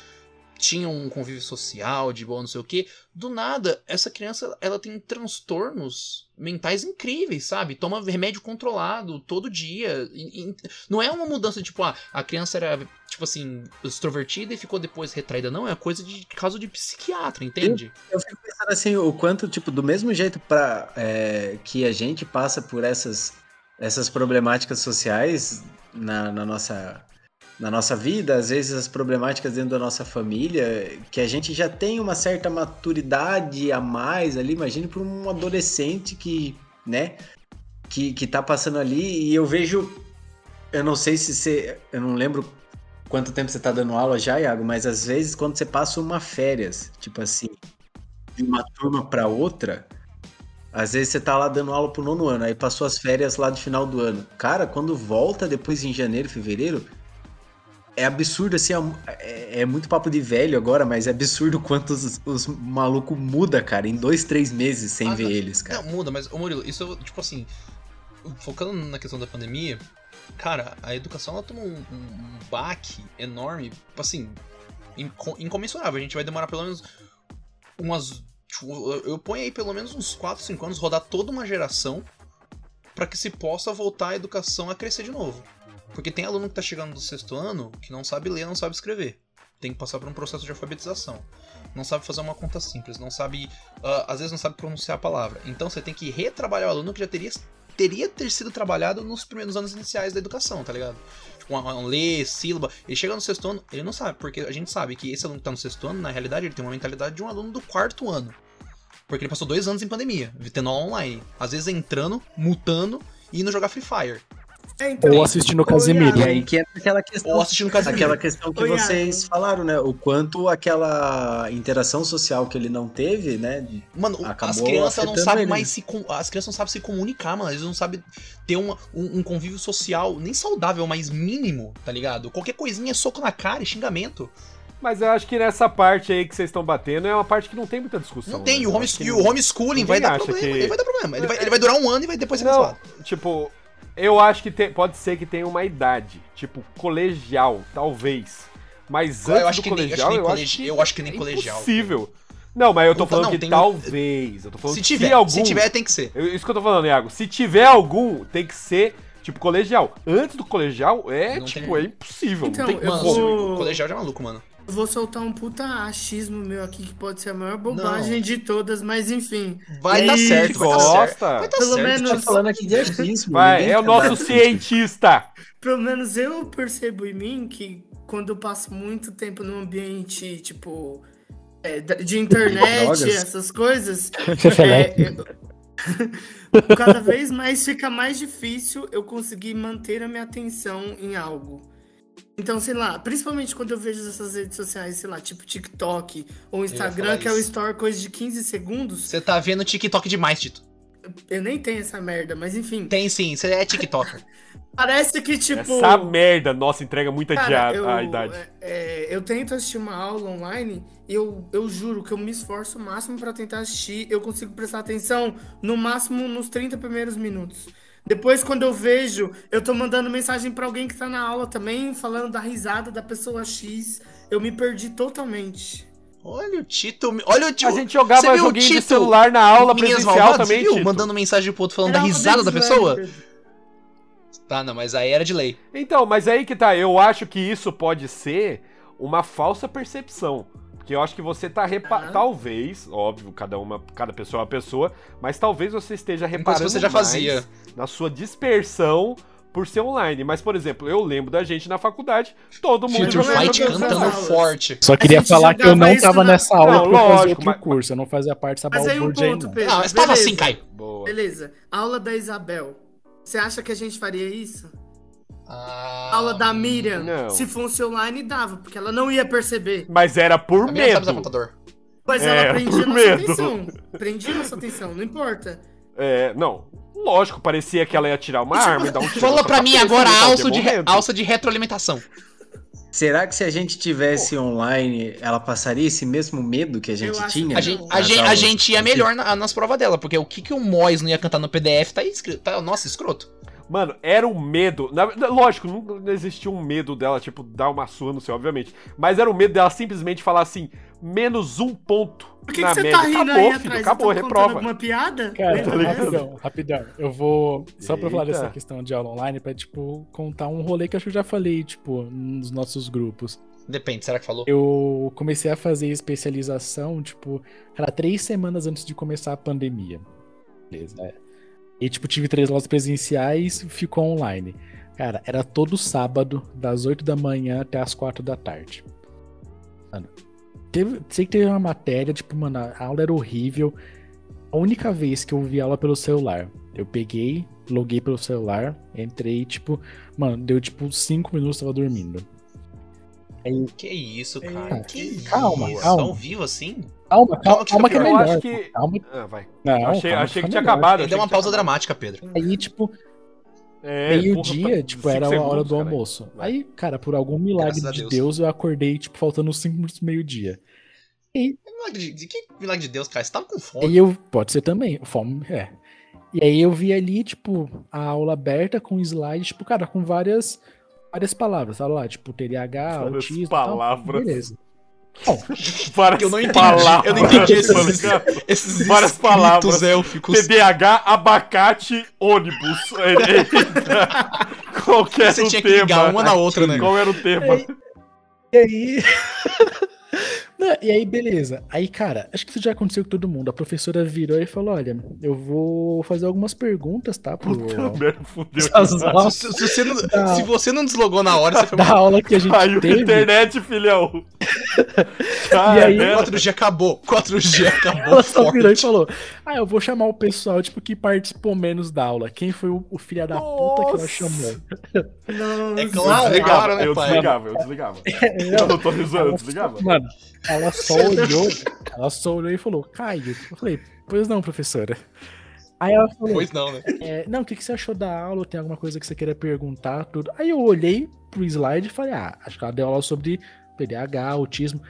tinha um convívio social de boa, não sei o que. Do nada, essa criança ela tem transtornos mentais incríveis, sabe? Toma remédio controlado todo dia. E, e, não é uma mudança tipo, ah, a criança era, tipo assim, extrovertida e ficou depois retraída. Não, é coisa de caso de psiquiatra, entende? Eu, eu fico pensando assim, o quanto, tipo, do mesmo jeito para é, que a gente passa por essas, essas problemáticas sociais na, na nossa na nossa vida, às vezes as problemáticas dentro da nossa família, que a gente já tem uma certa maturidade a mais ali, imagine para um adolescente que, né, que, que tá passando ali e eu vejo, eu não sei se você, eu não lembro quanto tempo você tá dando aula já, Iago, mas às vezes quando você passa uma férias, tipo assim, de uma turma para outra, às vezes você tá lá dando aula pro nono ano, aí passou as férias lá do final do ano. Cara, quando volta depois em janeiro, fevereiro, é absurdo, assim, é, é, muito papo de velho agora, mas é absurdo (laughs) quanto os, os malucos muda, cara, em dois, três meses sem ah, ver não, eles, cara. Não, muda, mas, ô Murilo, isso, tipo assim, focando na questão da pandemia, cara, a educação, ela tomou um, um, baque enorme, assim, incomensurável. A gente vai demorar pelo menos umas. Tipo, eu ponho aí pelo menos uns 4, 5 anos rodar toda uma geração para que se possa voltar a educação a crescer de novo. Porque tem aluno que tá chegando do sexto ano que não sabe ler, não sabe escrever. Tem que passar por um processo de alfabetização. Não sabe fazer uma conta simples, não sabe. Uh, às vezes não sabe pronunciar a palavra. Então você tem que retrabalhar o aluno que já teria, teria ter sido trabalhado nos primeiros anos iniciais da educação, tá ligado? Tipo, um, um ler, sílaba. Ele chega no sexto ano, ele não sabe, porque a gente sabe que esse aluno que tá no sexto ano, na realidade, ele tem uma mentalidade de um aluno do quarto ano. Porque ele passou dois anos em pandemia, tendo aula online. Às vezes entrando, mutando e indo jogar Free Fire. É, então, ou assistindo Casimiro. E aí que é aquela questão, ou assistindo Casimiro. aquela questão que vocês falaram, né? O quanto aquela interação social que ele não teve, né? Mano, as crianças não sabem mais se as crianças não sabem se comunicar, mano. Eles não sabem ter uma, um, um, convívio social nem saudável, mas mínimo, tá ligado? Qualquer coisinha é soco na cara e xingamento. Mas eu acho que nessa parte aí que vocês estão batendo é uma parte que não tem muita discussão. Não tem, né? o, home, o homeschooling vai dar problema. Que... Ele vai dar problema. Ele vai, ele vai durar um ano e vai depois ser não, cancelado. Tipo, eu acho que tem, pode ser que tenha uma idade, tipo colegial, talvez. Mas antes eu acho do colegial, nem, eu, acho que eu acho que nem é colegial. Possível. Não, mas eu tô falando não, que tem... talvez. Eu tô falando se tiver, se algum. Se tiver, tem que ser. Isso que eu tô falando, Iago. Se tiver algum, tem que ser tipo colegial. Antes do colegial é, não tipo, tem... é impossível. Então, não tem mano, como. O colegial já é maluco, mano. Vou soltar um puta achismo meu aqui, que pode ser a maior bobagem não. de todas, mas enfim. Vai dar certo, gosta. Vai dar Pelo certo. menos. Tá falando aqui de (laughs) achismo. Vai, é o nosso cientista. Pelo menos eu percebo em mim que quando eu passo muito tempo num ambiente, tipo, é, de internet, essas coisas. (laughs) é, eu, (laughs) cada vez mais fica mais difícil eu conseguir manter a minha atenção em algo. Então, sei lá, principalmente quando eu vejo essas redes sociais, sei lá, tipo TikTok ou Instagram, que é o story coisa de 15 segundos. Você tá vendo TikTok demais, Tito. Eu nem tenho essa merda, mas enfim. Tem sim, você é TikToker. (laughs) Parece que, tipo. Essa merda, nossa, entrega muita Cara, dia eu, a idade. é, eu tento assistir uma aula online e eu, eu juro que eu me esforço o máximo pra tentar assistir. Eu consigo prestar atenção no máximo nos 30 primeiros minutos. Depois, quando eu vejo, eu tô mandando mensagem pra alguém que tá na aula também, falando da risada da pessoa X. Eu me perdi totalmente. Olha o Tito. Olha o Tito. A gente jogava joguinho de Tito? celular na aula Meninas presencial Malvadas, também, viu? Tito. Mandando mensagem pro outro falando Era da risada da pessoa. Tá, não, mas aí era de lei. Então, mas aí que tá, eu acho que isso pode ser uma falsa percepção. Porque eu acho que você tá repa... Tá. Talvez, óbvio, cada uma, cada pessoa é uma pessoa, mas talvez você esteja reparando que você já mais fazia. na sua dispersão por ser online. Mas, por exemplo, eu lembro da gente na faculdade, todo mundo Future jogando Fight cantando forte. Só queria falar que eu não tava na- nessa aula Não, porque eu fazia lógico, outro mas- curso, eu não fazia parte dessa um balbúrdia aí, ponto, não. Pedro. Ah, mas tava beleza. assim, Caio. Boa. Beleza. Aula da Isabel. Você acha que a gente faria isso? Ah, Aula da Miriam. não. Se fosse online, dava, porque ela não ia perceber. Mas era por A sabe medo. computador. Mas É, ela (laughs) prendia nossa medo. atenção. Prendia nossa atenção, não importa. É, não. Lógico, parecia que ela ia tirar uma Tipo, arma e dar um (laughs) tiro. Fala pra mim agora a alça de, re- alça de retroalimentação. Será que se a gente tivesse online, ela passaria esse mesmo medo que a gente Eu tinha? A gente, a gente, a gente ia melhor na- nas provas dela, porque o que, que o Mois não ia cantar no PDF tá aí escrito. Tá, nossa, escroto. Mano, era um medo. na- lógico, não existia um medo dela, tipo, dar uma sua no céu, obviamente. Mas era o medo dela simplesmente falar assim: menos um ponto Por que, na que você média. tá rindo acabou, aí filho, atrás? acabou, contando reprova. alguma piada? Cara, tá rapidão, rapidão. Eu vou. Só pra falar Eita. dessa questão de aula online, pra, tipo, contar um rolê que eu acho que eu já falei, tipo, nos nossos grupos. Depende, será que falou? Eu comecei a fazer especialização, tipo, era três semanas antes de começar a pandemia. Beleza, é. E, tipo, tive três aulas presenciais, ficou online. Cara, era todo sábado, das 8 da manhã até as 4 da tarde. Mano, teve, sei que teve uma matéria, tipo, mano, a aula era horrível. A única vez que eu vi aula pelo celular, eu peguei, loguei pelo celular, entrei, tipo, mano, deu tipo 5 minutos, tava dormindo. Que isso, cara? É, Que calma, isso? calma. Ao vivo assim? Calma, Calma calma, que é pior. Eu melhor. acho que- Calma, Ah, vai. não, achei calma, achei que tinha melhor. acabado. Ele deu uma pausa dramática, Pedro. Aí, tipo, É, meio-dia, tipo, era a hora segundos, do caralho. almoço. Vai. Aí, cara, por algum milagre Graças de Deus. Deus. eu acordei, tipo, faltando 5 minutos meio-dia. Milagre de, que milagre de Deus, cara? Você tava com fome. Aí eu. Pode ser também, fome, é. E aí eu vi ali, tipo, a aula aberta com slide, tipo, cara, com várias. Várias palavras, olha lá, tipo, TDAH, Várias autismo. e tal. palavras. Beleza. Bom, (laughs) Várias Eu não entendi, palavras, eu não entendi (laughs) esses- Várias palavras. (laughs) élficos. TDAH, abacate, ônibus. Qual que era Você o tinha que tema? ligar uma na outra, né? Qual era o tema? E aí. Não, e aí, beleza. Aí, cara, acho que isso já aconteceu com todo mundo. A professora virou e falou: Olha, eu vou fazer algumas perguntas, tá? Pro, Puta merda, fudeu. Se, se você não, Não. se você não deslogou na hora, você foi (laughs) da aula que a gente Caiu teve. internet, filhão. (laughs) E aí- Caramba. 4G acabou. 4G (laughs) acabou Ela só virou e forte. falou: Ah, eu vou chamar o pessoal, tipo, que participou menos da aula. Quem foi o, o filho da puta que ela Nossa. chamou? Não, É Eu claro, desligava, claro, né, eu pai? desligava, eu desligava. Eu não tô risando, eu desligava. Mano, ela (laughs) só olhou, ela só olhou e falou, Caio. Eu falei, pois não, professora. Aí ela falou, Pois não, né? é, não, o que, que você achou da aula? Tem alguma coisa que você queira perguntar? Tudo. Aí eu olhei pro slide e falei, ah, acho que ela deu aula sobre PDAH, autismo.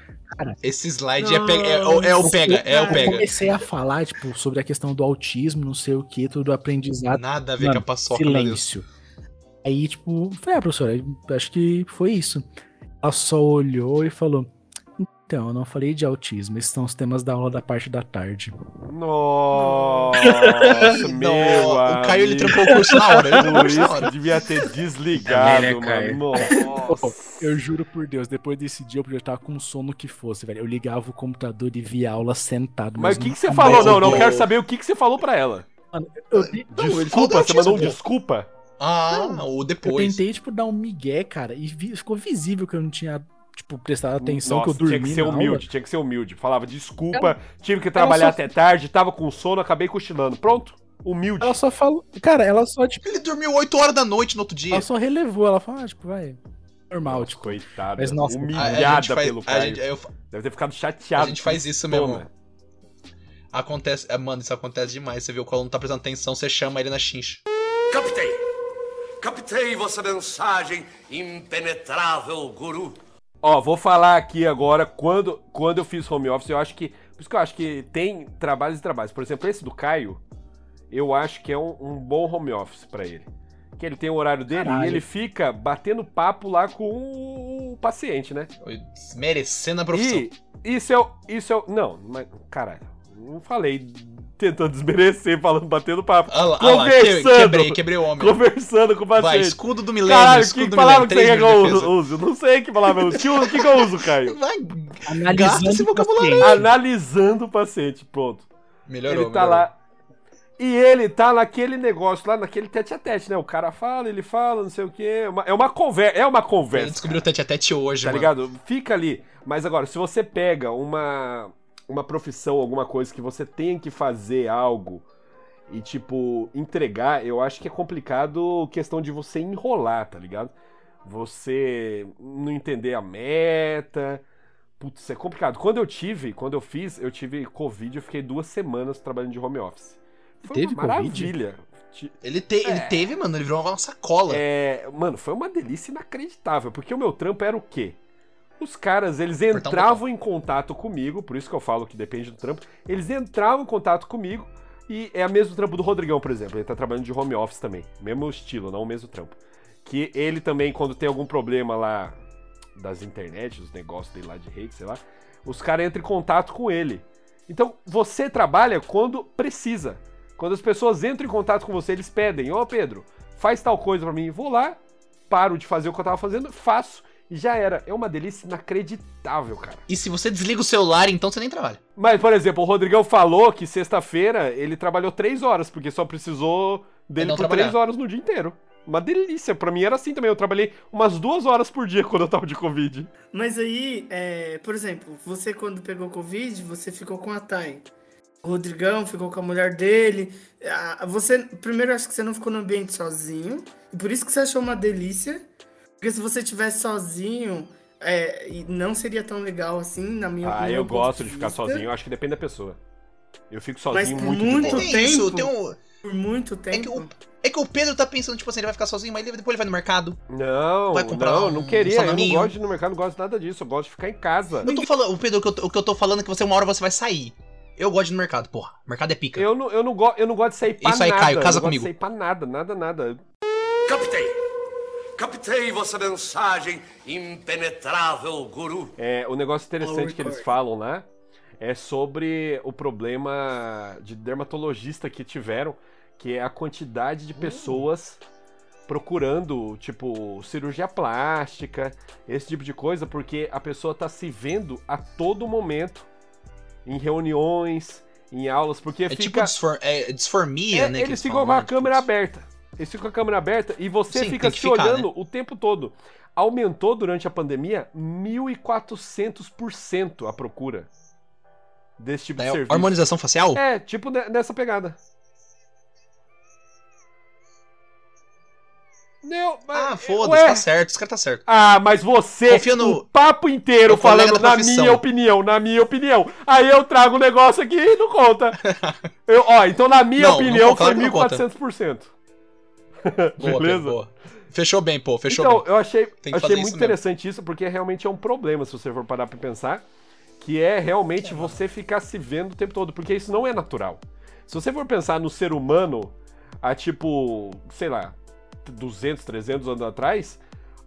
Esse slide é, pega, é, o- é o pega, é o Eu pega. comecei a falar, tipo, sobre a questão do autismo, não sei o que, tudo aprendizado. Nada a ver Mano, com a paçoca, silêncio. Aí, tipo, falei, ah, professora, acho que foi isso. Ela só olhou e falou: Então, eu não falei de autismo, esses são os temas da aula da parte da tarde. Nossa, meu Não, o Caio ele trancou o curso na hora. Ele Por isso devia ter desligado, É, né, mano. Nossa. (laughs) Eu juro por Deus, depois desse dia eu podia estar com sono que fosse, velho. Eu ligava o computador e via a aula sentado. Mas o que, que você falou? Não, não eu- quero saber o que, que você falou pra ela. Eu, Desculpa, você mandou um desculpa? Ah, o eu depois. tentei, tipo, dar um migué, cara, e vi- ficou visível que eu não tinha, tipo, prestado atenção, que eu Nossa, dormi tinha que ser aula. humilde, tinha que ser humilde. Falava, desculpa, tive que trabalhar só- até tarde, tava com sono, acabei cochilando. Pronto? Humilde. Ela só falou. Cara, ela só, tipo, Ele dormiu 8 horas da noite no outro dia. ela só relevou. Ela falou, ah, tipo, vai. Normal, tipo. Coitada. Mas, nossa, humilhada gente faz- pelo a Caio. gente- eu- Deve ter ficado chateado. a gente faz isso mesmo. Acontece. é, Mano, isso acontece demais. Você vê o aluno tá prestando atenção, você chama ele na chincha. Captei! Captei vossa mensagem, impenetrável guru. Ó, vou falar aqui agora, quando, quando eu fiz home office, eu acho que. Por isso que eu acho que tem trabalhos e trabalhos. Por exemplo, esse do Caio, eu acho que é um, um bom home office pra ele. Que ele tem o horário dele Caralho. e ele fica batendo papo lá com o paciente, né? Merecendo a profissão. E isso é o. Isso é o. Não, mas. Caralho, não falei tentando desmerecer, falando, batendo papo. Ah lá, ah lá, que- Conversando. quebrei, quebrei o homem. Conversando com o paciente. Vai, escudo do milênio, Caralho, escudo que do palavra que você quer que eu uso? uso? Não sei que palavra eu uso. Que, o que, que eu uso, Caio? Vai, Analisando esse o vocabulário paciente. Analisando o paciente, pronto. melhorou, ele tá melhorou. lá. E ele tá naquele negócio lá, naquele tete a tete, né? O cara fala, ele fala, não sei o quê. É uma, é uma conversa. É uma Ele conversa. descobriu o tete a tete hoje, Tá mano. ligado? Fica ali. Mas agora, se você pega uma, uma profissão, alguma coisa que você tem que fazer algo e, tipo, entregar, eu acho que é complicado questão de você enrolar, tá ligado? Você não entender a meta. Putz, é complicado. Quando eu tive, quando eu fiz, eu tive Covid, eu fiquei duas semanas trabalhando de home office. Foi Teve uma Covid? maravilha. Ti- Ele, te- ele teve, mano, ele virou uma sacola. é, mano, foi uma delícia inacreditável, porque o meu trampo era o quê? Os caras, eles entravam em contato comigo, por isso que eu falo que depende do trampo. Eles entravam em contato comigo e é o mesmo trampo do Rodrigão, por exemplo. Ele tá trabalhando de home office também. Mesmo estilo, não o mesmo trampo. Que ele também, quando tem algum problema lá das internet, dos negócios dele lá de rede, sei lá, os caras entram em contato com ele. Então, você trabalha quando precisa. Quando as pessoas entram em contato com você, eles pedem, ô Pedro, faz tal coisa pra mim. Vou lá, paro de fazer o que eu tava fazendo, faço já era. É uma delícia inacreditável, cara. E se você desliga o celular, então você nem trabalha. Mas, por exemplo, o Rodrigão falou que sexta-feira ele trabalhou três horas, porque só precisou dele não por trabalhar. três horas no dia inteiro. Uma delícia. Pra mim era assim também. Eu trabalhei umas duas horas por dia quando eu tava de Covid. Mas aí, é, por exemplo, você quando pegou Covid, você ficou com a Thay. O Rodrigão ficou com a mulher dele. Você, primeiro, acho que você não ficou no ambiente sozinho. E por isso que você achou uma delícia. Porque se você estivesse sozinho, é, não seria tão legal assim, na minha Ah, opinião. eu ponto gosto de ficar sozinho. Eu acho que depende da pessoa. Eu fico Mas sozinho por muito, muito tempo. isso, tem um... Por muito É tempo. que, o, é que o Pedro tá pensando, tipo assim, ele vai ficar sozinho, mas ele- depois ele vai no mercado. Não, Vai comprar não, um não queria. Eu não gosto de ir no mercado, não gosto nada disso. Eu gosto de ficar em casa. Eu tô falando, o Pedro, o que eu, tô- o que eu tô falando é que você uma hora você vai sair. Eu gosto de ir no mercado, porra. Mercado é pica. Eu não, eu, não go, eu não gosto de sair pra Isso aí, nada. Caio, casa eu não comigo. gosto de sair pra nada, nada, nada. Captei! Vossa mensagem, impenetrável guru. É, o negócio interessante que eles falam lá é sobre o problema de dermatologista que tiveram, que é a quantidade de pessoas procurando, tipo, cirurgia plástica, esse tipo de coisa, porque a pessoa tá se vendo a todo momento em reuniões, em aulas, porque é tipo fica disfor- é, disformia, É, né? que eles ficam com a né? Tipo, câmera aberta. Eles ficam com a câmera aberta e você Sim, fica se ficar, olhando né? o tempo todo. Aumentou durante a pandemia 1.400% a procura desse tipo de É, serviço. harmonização facial? É, tipo ne- nessa pegada. Não, mas, Ah, foda-se, tá certo, esse cara tá certo. Ah, mas você, Confia no- o papo inteiro falando na minha opinião, na minha opinião. Aí eu trago um negócio aqui e não conta. (laughs) Eu, ó, então na minha Não, opinião foi claro não conta. 1400%. (laughs) Boa, Beleza? Pedro, boa. Fechou bem, pô, fechou então, bem. eu achei, achei muito isso mesmo. interessante isso, porque realmente é um problema, se você for parar pra pensar, que é realmente você ficar se vendo o tempo todo, porque isso não é natural. Se você for pensar no ser humano há tipo, sei lá, 200, 300 anos atrás,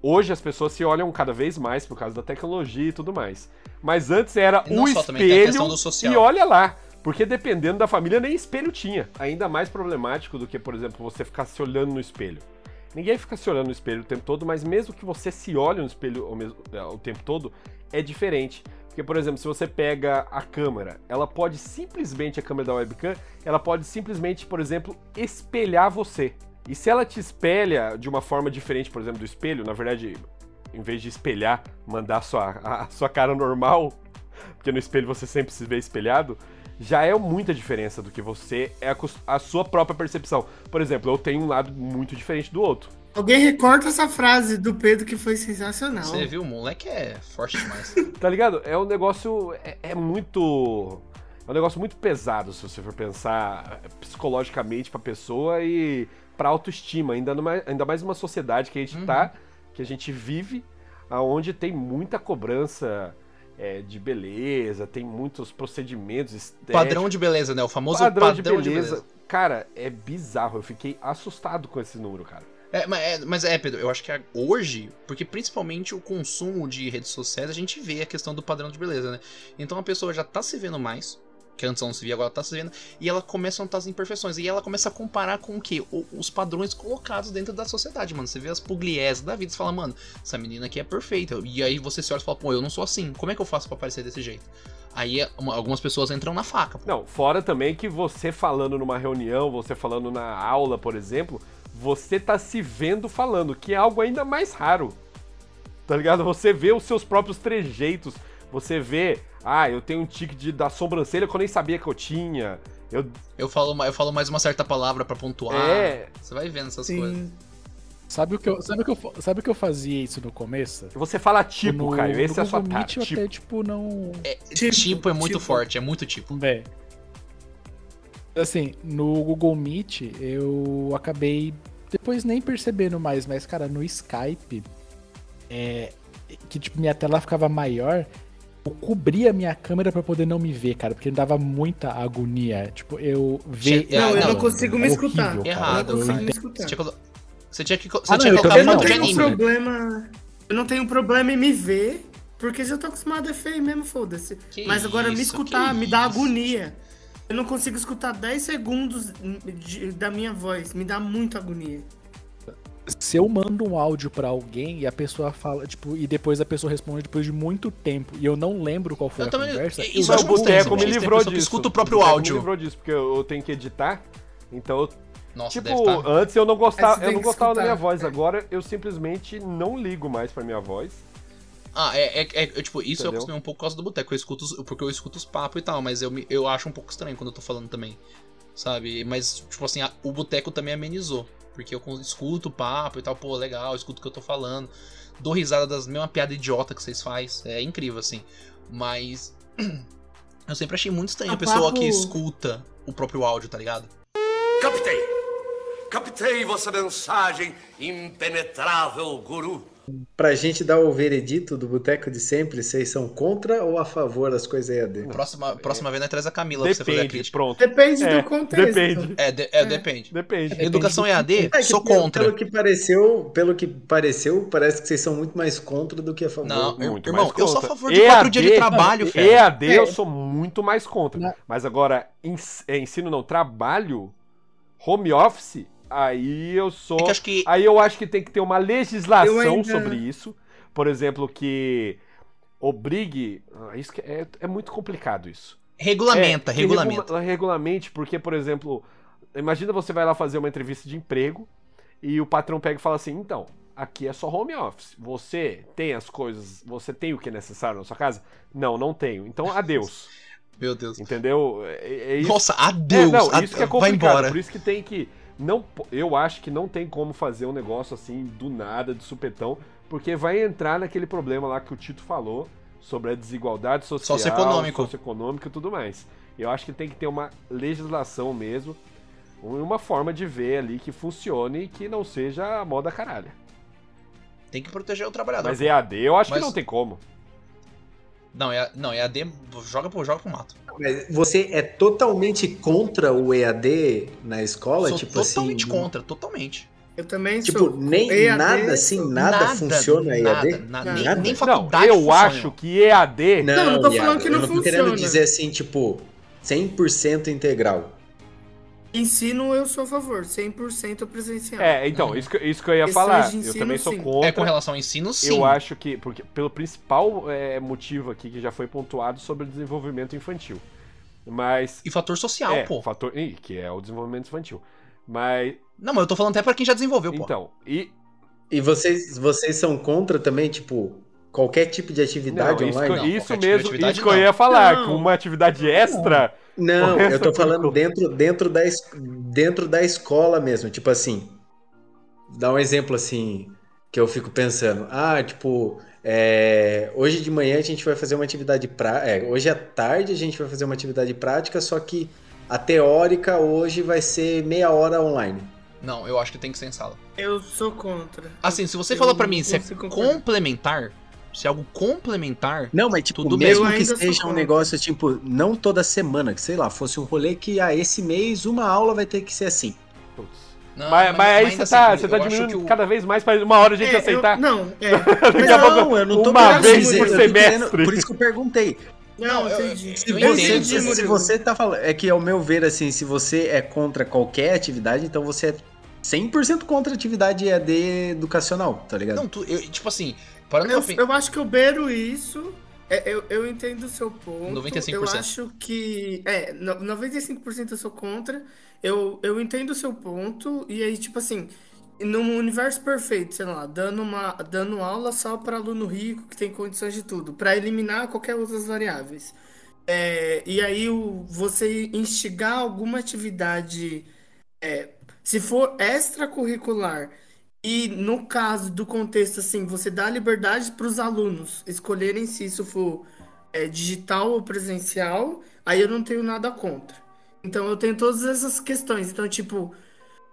hoje as pessoas se olham cada vez mais por causa da tecnologia e tudo mais. Mas antes era o questão espelho do social. e olha lá. Porque dependendo da família, nem espelho tinha. Ainda mais problemático do que, por exemplo, você ficar se olhando no espelho. Ninguém fica se olhando no espelho o tempo todo, mas mesmo que você se olhe no espelho o, mesmo- é, o tempo todo, é diferente. Porque, por exemplo, se você pega a câmera, ela pode simplesmente, a câmera da webcam, ela pode simplesmente, por exemplo, espelhar você. E se ela te espelha de uma forma diferente, por exemplo, do espelho, na verdade, em vez de espelhar, mandar a sua, (laughs) a sua cara normal, porque no espelho você sempre se vê espelhado, já é muita diferença do que você é acos- a sua própria percepção. Por exemplo, eu tenho um lado muito diferente do outro. Alguém recorta essa frase do Pedro que foi sensacional. Você viu, o moleque é forte demais. (laughs) Tá ligado? É um negócio. É, é muito. É É um negócio muito pesado, se você for pensar psicologicamente pra pessoa e pra autoestima. Ainda, numa, ainda mais numa sociedade que a gente Uhum. tá, que a gente vive, aonde tem muita cobrança é, de beleza, tem muitos procedimentos estéticos. Padrão de beleza, né? O famoso padrão, padrão, de, beleza. Cara, é bizarro. Eu fiquei assustado com esse número, cara. É, mas, é, mas é, Pedro, eu acho que é hoje, porque principalmente o consumo de redes sociais, a gente vê a questão do padrão de beleza, né? Então a pessoa já tá se vendo mais, que antes não se via, agora tá se vendo, e ela começa a notar as imperfeições. E ela começa a comparar com o quê? O- os padrões colocados dentro da sociedade, mano. Você vê as pugliese da vida e fala, mano, essa menina aqui é perfeita. E aí você se olha e fala, pô, eu não sou assim. Como é que eu faço pra parecer desse jeito? Aí uma- algumas pessoas entram na faca, pô. Não, fora também que você falando numa reunião, você falando na aula, por exemplo, você tá se vendo falando, que é algo ainda mais raro. Tá ligado? Você vê os seus próprios trejeitos, você vê, ah, eu tenho um tique de, da sobrancelha que eu nem sabia que eu tinha. Eu, Eu falo, eu falo mais uma certa palavra pra pontuar. É. Você vai vendo essas coisas. Sim. Sabe o, que eu, sabe, o que eu, sabe o que eu fazia isso no começo? você fala tipo, no, Caio, esse no é a sua eu Tipo. até, tipo, não... Tipo, Tipo, é muito tipo. forte, é muito tipo. Véi. Assim, no Google Meet eu acabei depois nem percebendo mais, mas cara, no Skype, é, que tipo minha tela ficava maior, eu cobria a minha câmera pra poder não me ver, cara, porque dava muita agonia. Tipo, eu ver. Che- Não, eu não consigo me É escutar. cara. Errado, Eu não consigo me Você escutar. tinha, você tinha que, você Ah, não, tinha que colocar não foto de anime. problema. Eu não tenho problema em me ver, porque já tô acostumado a feio mesmo, foda-se. Mas agora me isso, escutar que me dá isso. agonia. Eu não consigo escutar 10 segundos de- da minha voz, me dá muita agonia. Se eu mando um áudio pra alguém e a pessoa fala, tipo, e depois a pessoa responde depois de muito tempo e eu não lembro qual foi Eu a também- conversa, isso eu eu acho o Boteco me livrou disso. escuta o próprio Boteco áudio. me livrou disso, porque eu eu tenho que editar. Então, eu- Nossa, tipo, deve tá. estar. antes eu não gostava, eu não gostava da minha voz. Agora eu simplesmente não ligo mais pra minha voz. Ah, é, é, é- é, tipo, isso eu Entendeu? acostumei um pouco por causa do boteco. Eu escuto os- porque eu escuto os papos e tal, mas eu, me- eu acho um pouco estranho quando eu tô falando também. Sabe? Mas, tipo assim, a- o boteco também amenizou. Porque eu escuto o papo e tal, pô, legal, escuto o que eu tô falando. Dou risada das mesmas piadas idiota que vocês fazem. É incrível, assim. Mas. (clears throat) Eu sempre achei muito estranho a A pessoa papo- que escuta o próprio áudio, tá ligado? Captei! Captei vossa mensagem, impenetrável guru. Pra gente dar o veredito do Boteco de Sempre, vocês são contra ou a favor das coisas EAD? Próxima, próxima vez nós traz a Camila pra você fazer a Depende, crítica. pronto. Depende É, do contexto. Depende, É, de- é, depende. depende. Educação EAD, É sou pelo- contra. Pelo que pareceu, pelo que pareceu, parece que vocês são muito mais contra do que a favor. Não, Muito irmão, mais eu sou a favor de quatro dias de trabalho, não, fera. EAD eu É. sou muito mais contra. Não. Mas agora, é, ensino não, trabalho, home office, aí eu sou... É que acho que Aí eu acho que tem que ter uma legislação ainda- sobre isso. Por exemplo, que obrigue... ah, Isso que é, é muito complicado isso. regulamenta, É, regulamenta. regula- regulamente, porque, por exemplo, imagina você vai lá fazer uma entrevista de emprego e o patrão pega e fala assim: então, aqui é só home office. Você tem as coisas, você tem o que é necessário na sua casa? Não, não tenho. Então, adeus. Meu Deus. Entendeu? É, é isso. Nossa, É, adeus. não, a- isso que é vai complicado. embora. Por isso que tem que. Não, eu acho que não tem como fazer um negócio assim do nada, de supetão, porque vai entrar naquele problema lá que o Tito falou sobre a desigualdade social, Socioeconômico. socioeconômica e tudo mais. Eu acho que tem que ter uma legislação mesmo, uma forma de ver ali que funcione e que não seja a moda caralho. Tem que proteger o trabalhador. Mas EAD eu acho Mas- que não tem como. Não, é, não, EAD joga pro, joga pro mato. Mas você é totalmente contra o EAD na escola? Sou tipo totalmente assim, contra, totalmente. Eu também Tipo, sou. nem EAD, nada assim, sou- nada, funciona nada, EAD? nada, Nada. Nem, nem Não, faculdade eu funciona. acho que EAD. Não, Não, não tô falando que não eu não tô querendo funciona. dizer assim, tipo, 100% integral. Ensino eu sou a favor, 100% presencial. É, então, Uhum. isso, que, isso que eu ia Questões falar. de Eu ensino, também sou sim. contra. É com relação ao ensino, sim. Eu acho que, porque pelo principal é, motivo aqui que já foi pontuado sobre o desenvolvimento infantil. Mas. E fator social, é, pô. fator, ih, que é o desenvolvimento infantil. Mas. Não, mas eu tô falando até pra quem já desenvolveu, pô. Então, e. E vocês, vocês são contra também, tipo, qualquer tipo de atividade Não, isso, online? que- Não, isso tipo mesmo, isso que eu não. ia falar, Não. com uma atividade extra. Não, Essa eu tô falando dentro, dentro, da, dentro da escola mesmo. Tipo assim, dá um exemplo assim. que eu fico pensando. Ah, tipo, é, hoje de manhã a gente vai fazer uma atividade prática. É, hoje à tarde a gente vai fazer uma atividade prática, só que a teórica hoje vai ser meia hora online. Não, eu acho que tem que ser em sala. Eu sou contra. Assim, se você Eu falar pra não mim se é complementar, se é algo complementar, Não, mas tipo, Tudo mesmo Eu que seja um negócio, tipo, não toda semana, que sei lá, fosse um rolê que, ah, esse mês uma aula vai ter que ser assim. Putz. Não, mas, mas aí ainda você tá, assim, você tá eu acho diminuindo cada vez mais pra uma hora a gente É, eu- aceitar. não, é. (laughs) Mas a não, eu não tô uma vez dizer, por eu tô querendo- semestre. por isso que eu perguntei. Não, Não, eu- entendi. eu Se entendo. você, entendi, se Murilo. você tá falando, é que ao meu ver, assim, se você é contra qualquer atividade, então você é 100% contra a atividade EAD educacional, tá ligado? Não, tu, eu- tipo assim, parando Eu, eu acho que eu beiro isso. é, eu, eu entendo o seu ponto. 95%. Eu acho que. É, no- 95% eu sou contra. Eu, eu entendo o seu ponto. E aí, tipo assim, num universo perfeito, sei lá, dando, uma, dando aula só para aluno rico que tem condições de tudo, para eliminar qualquer outras variáveis. É, e aí, o, você instigar alguma atividade, é, se for extracurricular. E no caso do contexto, assim, você dá liberdade para os alunos escolherem se isso for é, digital ou presencial, aí eu não tenho nada contra. Então eu tenho todas essas questões. Então, tipo,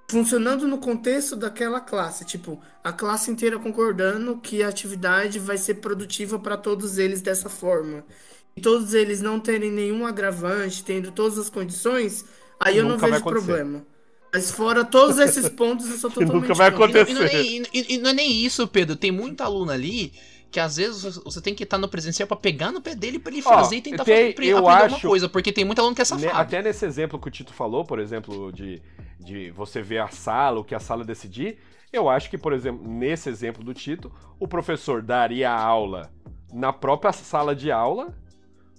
funcionando no contexto daquela classe, tipo, a classe inteira concordando que a atividade vai ser produtiva para todos eles dessa forma. E todos eles não terem nenhum agravante, tendo todas as condições, aí eu não Nunca vai vejo problema. Mas fora todos esses pontos, eu sou (laughs) Que nunca totalmente vai contra. E não, e não é nem, e- e não é nem isso, Pedro. Tem muita aluna ali que às vezes você tem que estar no presencial pra pegar no pé dele pra ele fazer e tentar tem- fazer, eu aprender acho- uma coisa. Porque tem muita aluna que é safado. Até nesse exemplo que o Tito falou, por exemplo, de, de você ver a sala, o que a sala decidir, eu acho que, por exemplo, nesse exemplo do Tito, o professor daria a aula na própria sala de aula,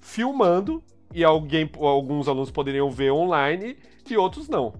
filmando, e alguém, alguns alunos poderiam ver online e outros não.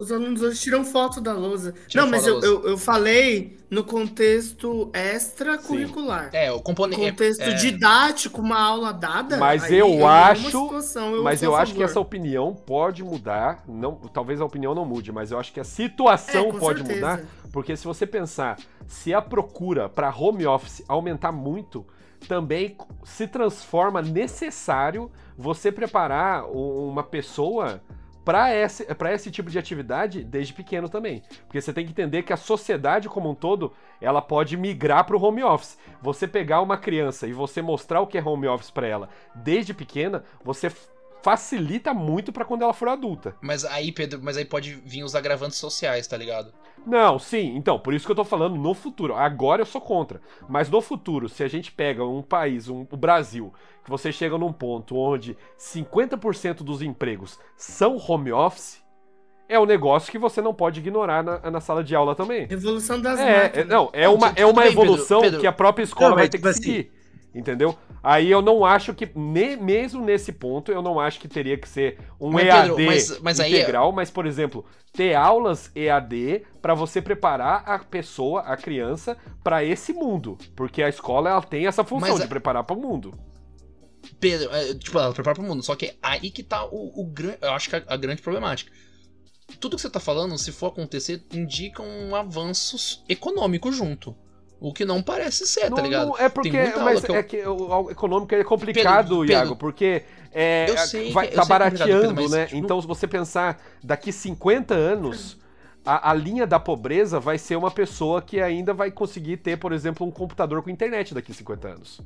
Os alunos hoje tiram foto da lousa. Tiram não, mas eu, lousa. eu, eu falei no contexto extracurricular. É, o componente. Contexto é, é, didático, uma aula dada. Mas aí eu nenhuma acho- situação mas sou eu acho que essa opinião pode mudar, não, talvez a opinião não mude, mas eu acho que a situação É, pode certeza. mudar, porque se você pensar, se a procura para home office aumentar muito, também se transforma necessário você preparar uma pessoa para esse, esse tipo de atividade desde pequeno também. Porque você tem que entender que a sociedade como um todo, ela pode migrar para o home office. Você pegar uma criança e você mostrar o que é home office para ela desde pequena, você facilita muito para quando ela for adulta. Mas aí, Pedro, mas aí pode vir os agravantes sociais, tá ligado? Não, sim, então, por isso que eu tô falando no futuro. Agora eu sou contra. Mas no futuro, se a gente pega um país, um, o Brasil, que você chega num ponto onde 50% dos empregos são home office, é um negócio que você não pode ignorar na, na sala de aula também. Revolução das É, é, máquinas. não, é Não, uma, tudo é uma bem, Pedro, evolução Pedro. que a própria escola Não, vai ter que tipo assim- seguir. Entendeu? Aí eu não acho que, ne- mesmo nesse ponto, eu não acho que teria que ser um Mas, EAD Pedro, mas- mas aí é- integral, mas, por exemplo, ter aulas EAD para você preparar a pessoa, a criança, para esse mundo. Porque a escola ela tem essa função de preparar para o mundo. Pedro, é, tipo, ela prepara pro mundo. Só que aí que tá o, o grande. Eu acho que a, a grande problemática. Tudo que você tá falando, se for acontecer, indica um avanço econômico junto. O que não parece ser, tá Não- ligado? não- é porque, mas eu- é que o, econômico é complicado, Pedro, Iago, Pedro, porque é, eu sei vai, tá é barateando, Pedro, né? tipo, Então, se você pensar daqui 50 anos, a, a linha da pobreza vai ser uma pessoa que ainda vai conseguir ter, por exemplo, um computador com internet daqui 50 anos.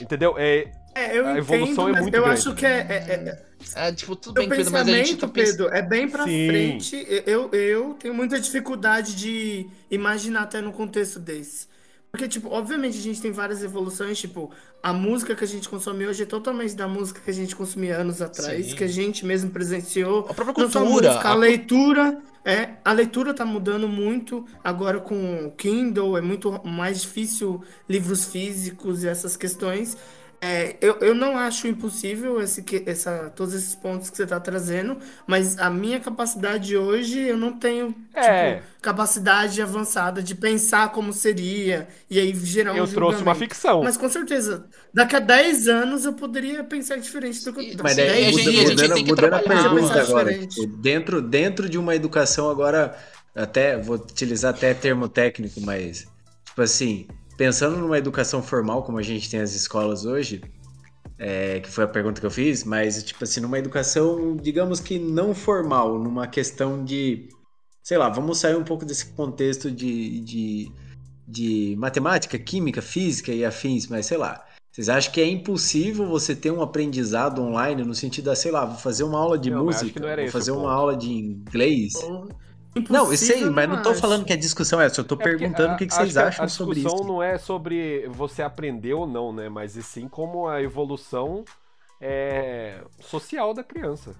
Entendeu? É, É, eu a entendo, evolução é mas muito eu grande. acho que é, é, é, É, tipo, tudo bem, Pedro, mas a gente tá. Pedro, é bem pra Sim. frente. Eu, eu tenho muita dificuldade de imaginar até num contexto desse. Porque, tipo, obviamente a gente tem várias evoluções, tipo, a música que a gente consome hoje é totalmente da música que a gente consumia anos atrás, Sim. que a gente mesmo presenciou. A própria Não só a cultura. música, a a- leitura, é, a leitura tá mudando muito agora com o Kindle, é muito mais difícil livros físicos e essas questões. É, eu, eu não acho impossível esse, que- essa, todos esses pontos que você está trazendo, mas a minha capacidade hoje, eu não tenho É. tipo, capacidade avançada de pensar como seria, e aí gerar um eu trouxe uma julgamento. ficção. Mas com certeza, daqui a 10 anos eu poderia pensar diferente do que eu Mas daí daí, a gente- muda- a gente mudando, tem que mudando a trabalhar, pergunta pensar agora, diferente. tipo, dentro, dentro de uma educação agora até vou utilizar até termo técnico, mas tipo assim, pensando numa educação formal como a gente tem as escolas hoje, é, que foi a pergunta que eu fiz, mas tipo assim, numa educação, digamos que não formal, numa questão de, sei lá, vamos sair um pouco desse contexto de, de, de matemática, química, física e afins, mas sei lá. Vocês acham que é impossível você ter um aprendizado online no sentido da, sei lá, vou fazer uma aula de Não, música, vou fazer uma ponto. aula de inglês? Impossível, Não, eu sei, mas não tô acho. falando que a discussão é essa, eu tô É perguntando a- o que, que vocês a- acham a sobre discussão isso. não é sobre você aprender ou não, né? Mas e sim como a evolução é, social da criança.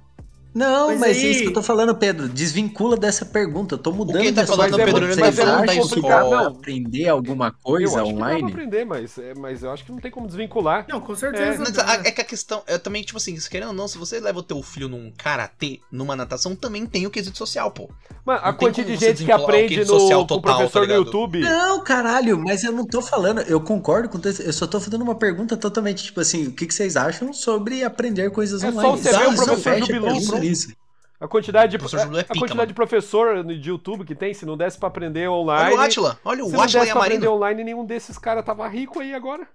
Não, Mas mas, é aí- isso que eu tô falando, Pedro. Desvincula dessa pergunta. Eu tô mudando que ele tá de falando, assunto. Pedro, Vocês acham que da dá escola. pra aprender alguma coisa eu acho que dá pra online? aprender, mas, é, mas eu acho que não tem como desvincular. Não, com certeza. Mas a- é que a questão é também, tipo assim, se querendo ou não, se você leva o teu filho num karatê, numa natação, também tem o quesito social, pô. Mano, a quantidade de gente que aprende no, social com o total, professor tá no? YouTube. Não, caralho, mas eu não tô falando. Eu concordo com isso. Eu só tô fazendo uma pergunta totalmente, tipo assim, o que, que vocês acham sobre aprender coisas É só online? você ver o professor a Nisso. A quantidade de, Professor Jubilu é a pica, quantidade mano. de professor de YouTube que tem, se não desse pra aprender online. Olha o Atila, olha se o não Atila desse e a pra aprender Marina. online, nenhum desses caras tava rico aí agora.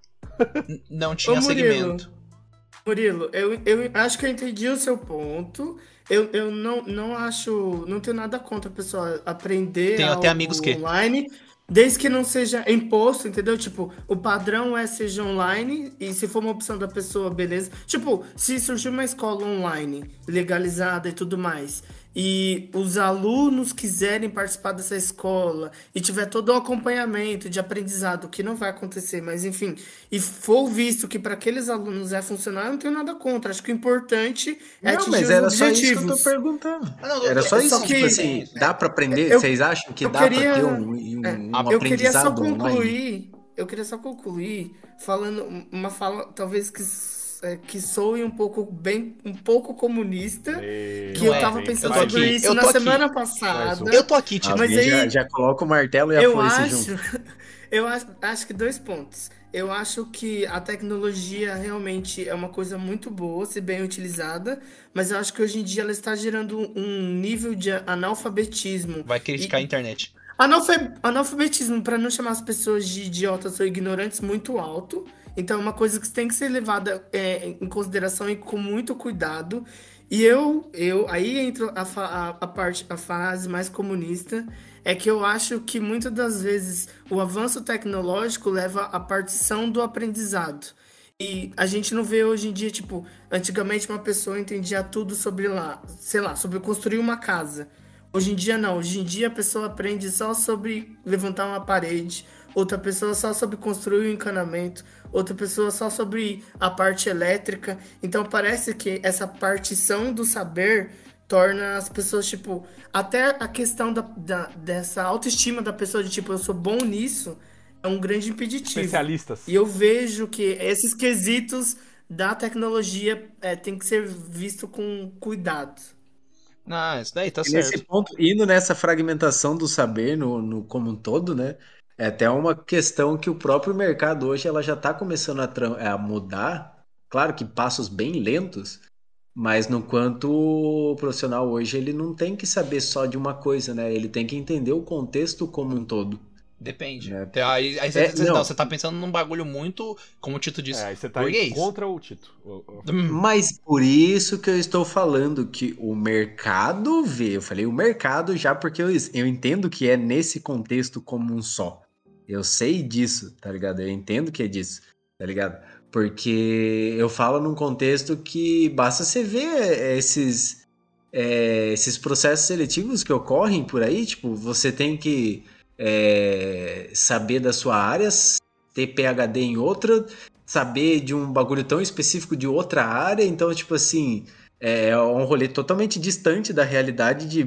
N- Não tinha Ô, Murilo, segmento. Murilo, eu, eu acho que eu entendi o seu ponto. Eu, eu não, não acho. Não tenho nada contra a pessoa aprender Tenho até amigos que- online. Desde que não seja imposto, entendeu? Tipo, o padrão é seja online e se for uma opção da pessoa, beleza. Tipo, se surgir uma escola online legalizada e tudo mais, e os alunos quiserem participar dessa escola e tiver todo o acompanhamento de aprendizado, que não vai acontecer, mas enfim, e for visto que para aqueles alunos é funcionar, eu não tenho nada contra. Acho que o importante é Não, atingir mas os era só isso que eu tô perguntando. Ah, não, Era só é isso, só tipo que- assim, dá pra aprender? Eu- Vocês acham que dá queria- pra ter um, um, É, um eu queria só aprendizado online? concluir. Eu queria só concluir falando uma fala talvez que é, que soe um pouco bem um pouco comunista que Não eu é, tava gente. pensando sobre aqui, isso na aqui. semana passada. Eu tô aqui, tipo, Mas Alguém já, aí- já coloca o martelo e a Eu foice acho, junto. (laughs) eu acho, acho que dois pontos. Eu acho que a tecnologia realmente é uma coisa muito boa, se bem utilizada, mas eu acho que hoje em dia ela está gerando um nível de analfabetismo vai criticar a E- internet. Analfa- Analfabetismo, para não chamar as pessoas de idiotas ou ignorantes, muito alto. Então é uma coisa que tem que ser levada é, em consideração e com muito cuidado. E eu, eu aí entra a, a, a parte, a frase mais comunista, é que eu acho que muitas das vezes o avanço tecnológico leva à partição do aprendizado. E a gente não vê hoje em dia, tipo, antigamente uma pessoa entendia tudo sobre lá, sei lá, sobre construir uma casa. Hoje em dia não, hoje em dia a pessoa aprende só sobre levantar uma parede, outra pessoa só sobre construir um encanamento, outra pessoa só sobre a parte elétrica. Então parece que essa partição do saber torna as pessoas, tipo, até a questão da, da- dessa autoestima da pessoa de tipo, eu sou bom nisso, é um grande impeditivo. Especialistas. E eu vejo que esses quesitos da tecnologia é, tem que ser visto com cuidado. Ah, isso daí tá E nesse certo. ponto, indo nessa fragmentação do saber no, no- como um todo, né? É até uma questão que o próprio mercado hoje ela já está começando a, a mudar. Claro que passos bem lentos, mas no quanto o profissional hoje ele não tem que saber só de uma coisa, né? Ele tem que entender o contexto como um todo. Depende. É. Aí, aí você, É, você- não. não, você tá pensando num bagulho muito, como o Tito disse, É, aí você tá burguês. contra o Tito. Hum, Mas por isso que eu estou falando que o mercado vê. Eu falei o mercado já porque eu, eu entendo que é nesse contexto como um só. Eu sei disso, tá ligado? Eu entendo que é disso, tá ligado? Porque eu falo num contexto que basta você ver esses, é, esses processos seletivos que ocorrem por aí. Tipo, você tem que é, saber da sua área, ter PhD em outra, saber de um bagulho tão específico de outra área, então, tipo assim, é um rolê totalmente distante da realidade de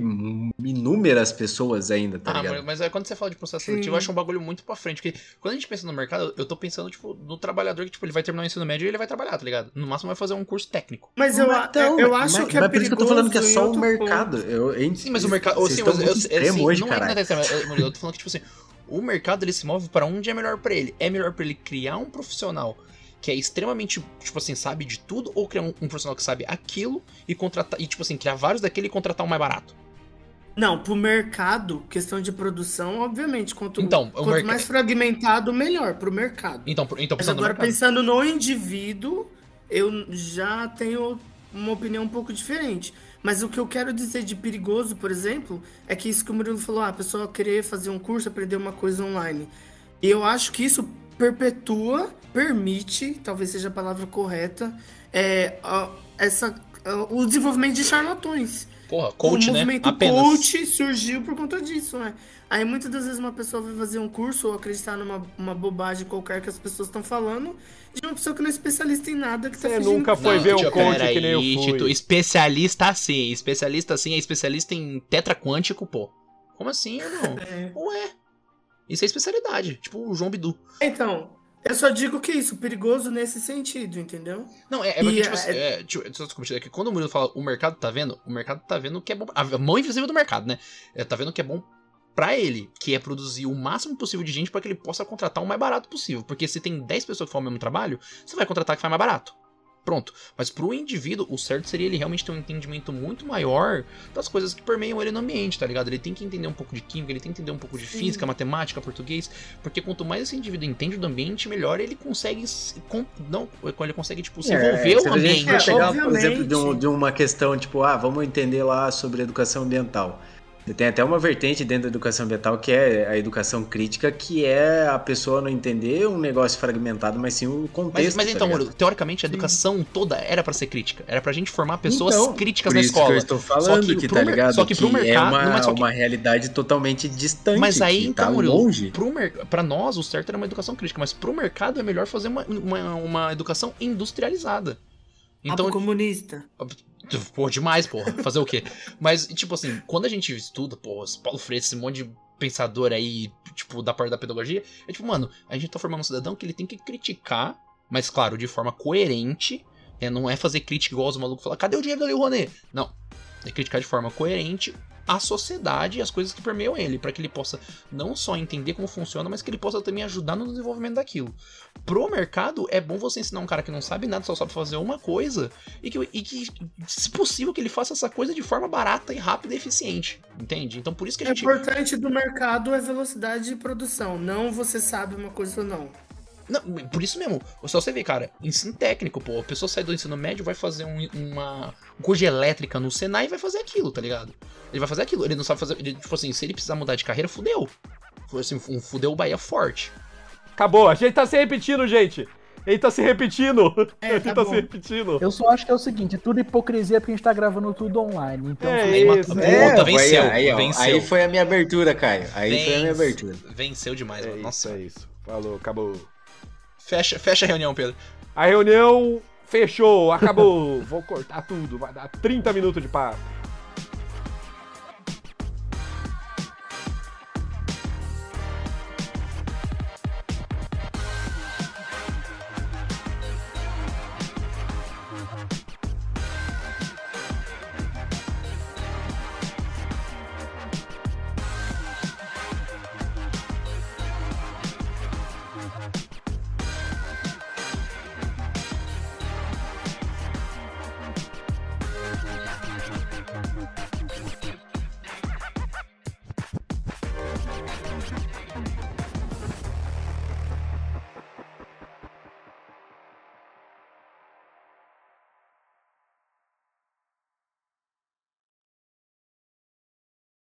inúmeras pessoas ainda, tá Ah, ligado? mas, mas aí quando você fala de processo Sim. seletivo, eu acho um bagulho muito pra frente. Porque quando a gente pensa no mercado, eu tô pensando, tipo, no trabalhador que, tipo, ele vai terminar o ensino médio e ele vai trabalhar, tá ligado? No máximo vai fazer um curso técnico. Mas eu, Então, eu acho mas, que é mas por isso que eu tô falando que é só o mercado. Eu, eu, Sim, mas o mercado. Vocês Sim, mas eu, eu, extremo assim, hoje, não caralho. é Murilo, eu tô falando que, tipo assim, o mercado ele se move pra onde é melhor pra ele. É melhor pra ele criar um profissional que é extremamente, tipo assim, sabe de tudo, ou criar um, um profissional que sabe aquilo e contratar, e tipo assim, criar vários daquele e contratar um mais barato. Não, pro mercado, questão de produção, obviamente, quanto, Então, quanto merca- mais fragmentado, melhor pro mercado. Então, então Mas pensando no agora, mercado. pensando no indivíduo, eu já tenho uma opinião um pouco diferente. Mas o que eu quero dizer de perigoso, por exemplo, é que isso que o Murilo falou, ah, a pessoa querer fazer um curso, aprender uma coisa online. E eu acho que isso perpetua, permite, talvez seja a palavra correta, é, a- essa, a- o desenvolvimento de charlatões. Porra, coach, o né? movimento Apenas. coach surgiu por conta disso, né? Aí muitas das vezes uma pessoa vai fazer um curso ou acreditar numa uma bobagem qualquer que as pessoas estão falando de uma pessoa que não é especialista em nada que tá Você fingindo nunca que foi tá. ver um coach que nem eu fui. Especialista assim, especialista assim é especialista em tetraquântico, pô. Como assim, irmão? É. Ué. Isso é especialidade, tipo o João Bidu. Então, eu só digo que isso, perigoso nesse sentido, entendeu? Não, é, é porque, E, tipo, assim, é, tipo, só desculpa, é que quando o Murilo fala o mercado tá vendo, o mercado tá vendo que é bom. A mão invisível do mercado, né? É, tá vendo que é bom pra ele, que é produzir o máximo possível de gente pra que ele possa contratar o mais barato possível. Porque se tem 10 pessoas que fazem o mesmo trabalho, você vai contratar que faz mais barato. Pronto. Mas pro indivíduo, o certo seria ele realmente ter um entendimento muito maior das coisas que permeiam ele no ambiente, tá ligado? Ele tem que entender um pouco de química, ele tem que entender um pouco de Sim. física, matemática, português, porque quanto mais esse indivíduo entende do ambiente, melhor ele consegue se, com- não, ele consegue tipo se envolver É, o a gente ambiente. for pegar, por exemplo, de, um- de uma questão, tipo, ah, vamos entender lá sobre educação ambiental. Tem até uma vertente dentro da educação ambiental que é a educação crítica, que é a pessoa não entender um negócio fragmentado, mas sim o Mas, contexto. mas tá então? Murilo, teoricamente a educação toda era pra ser crítica. Era pra gente formar pessoas Então, críticas por na isso escola. Que eu estou falando que que, pro tá ligado? só que pro é mercado- uma, não é só que- uma realidade totalmente distante. Mas aí, que então, tá Murilo, longe. pro mer... pra nós, o certo era uma educação crítica, mas pro mercado é melhor fazer uma, uma, uma educação industrializada. Então, Então, comunista. Pô, demais, porra. Fazer o quê? Mas, tipo assim, quando a gente estuda, pô, Paulo Freire, esse monte de pensador aí, tipo, da parte da pedagogia, é tipo, mano, a gente tá formando um cidadão que ele tem que criticar, mas claro, de forma coerente, né? Não é fazer crítica igual os malucos falar, cadê o dinheiro da Lei Rouanet? Não. É criticar de forma coerente a sociedade e as coisas que permeiam ele, para que ele possa não só entender como funciona, mas que ele possa também ajudar no desenvolvimento daquilo. Pro mercado, é bom você ensinar um cara que não sabe nada, só sabe fazer uma coisa, e que, e que, se possível, que ele faça essa coisa de forma barata e rápida e eficiente. Entende? Então por isso que a O gente. importante do mercado é velocidade de produção, não você sabe uma coisa ou não. Não, por isso mesmo. Só você vê, cara, ensino técnico, pô. A pessoa sai do ensino médio, vai fazer um, uma um de elétrica no Senai e vai fazer aquilo, tá ligado? Ele vai fazer aquilo. Ele não sabe fazer. Ele, tipo assim, se ele precisar mudar de carreira, fudeu. Foi assim, um fudeu o Bahia forte. Acabou, a gente tá se repetindo, gente. Ele tá se repetindo. É, (laughs) Ele tá tá bom. se repetindo. Eu só acho que é o seguinte, tudo hipocrisia porque a gente tá gravando tudo online. Então, É se- Aí, isso, puta, É, foi- venceu. aí, ó, venceu. aí foi a minha abertura, Caio. Aí foi a minha Vence- abertura. Venceu demais, É mano. isso, Nossa. é isso. Falou, acabou. Fecha, fecha a reunião, Pedro. A reunião fechou, acabou. Vou cortar tudo, vai dar 30 minutos de papo.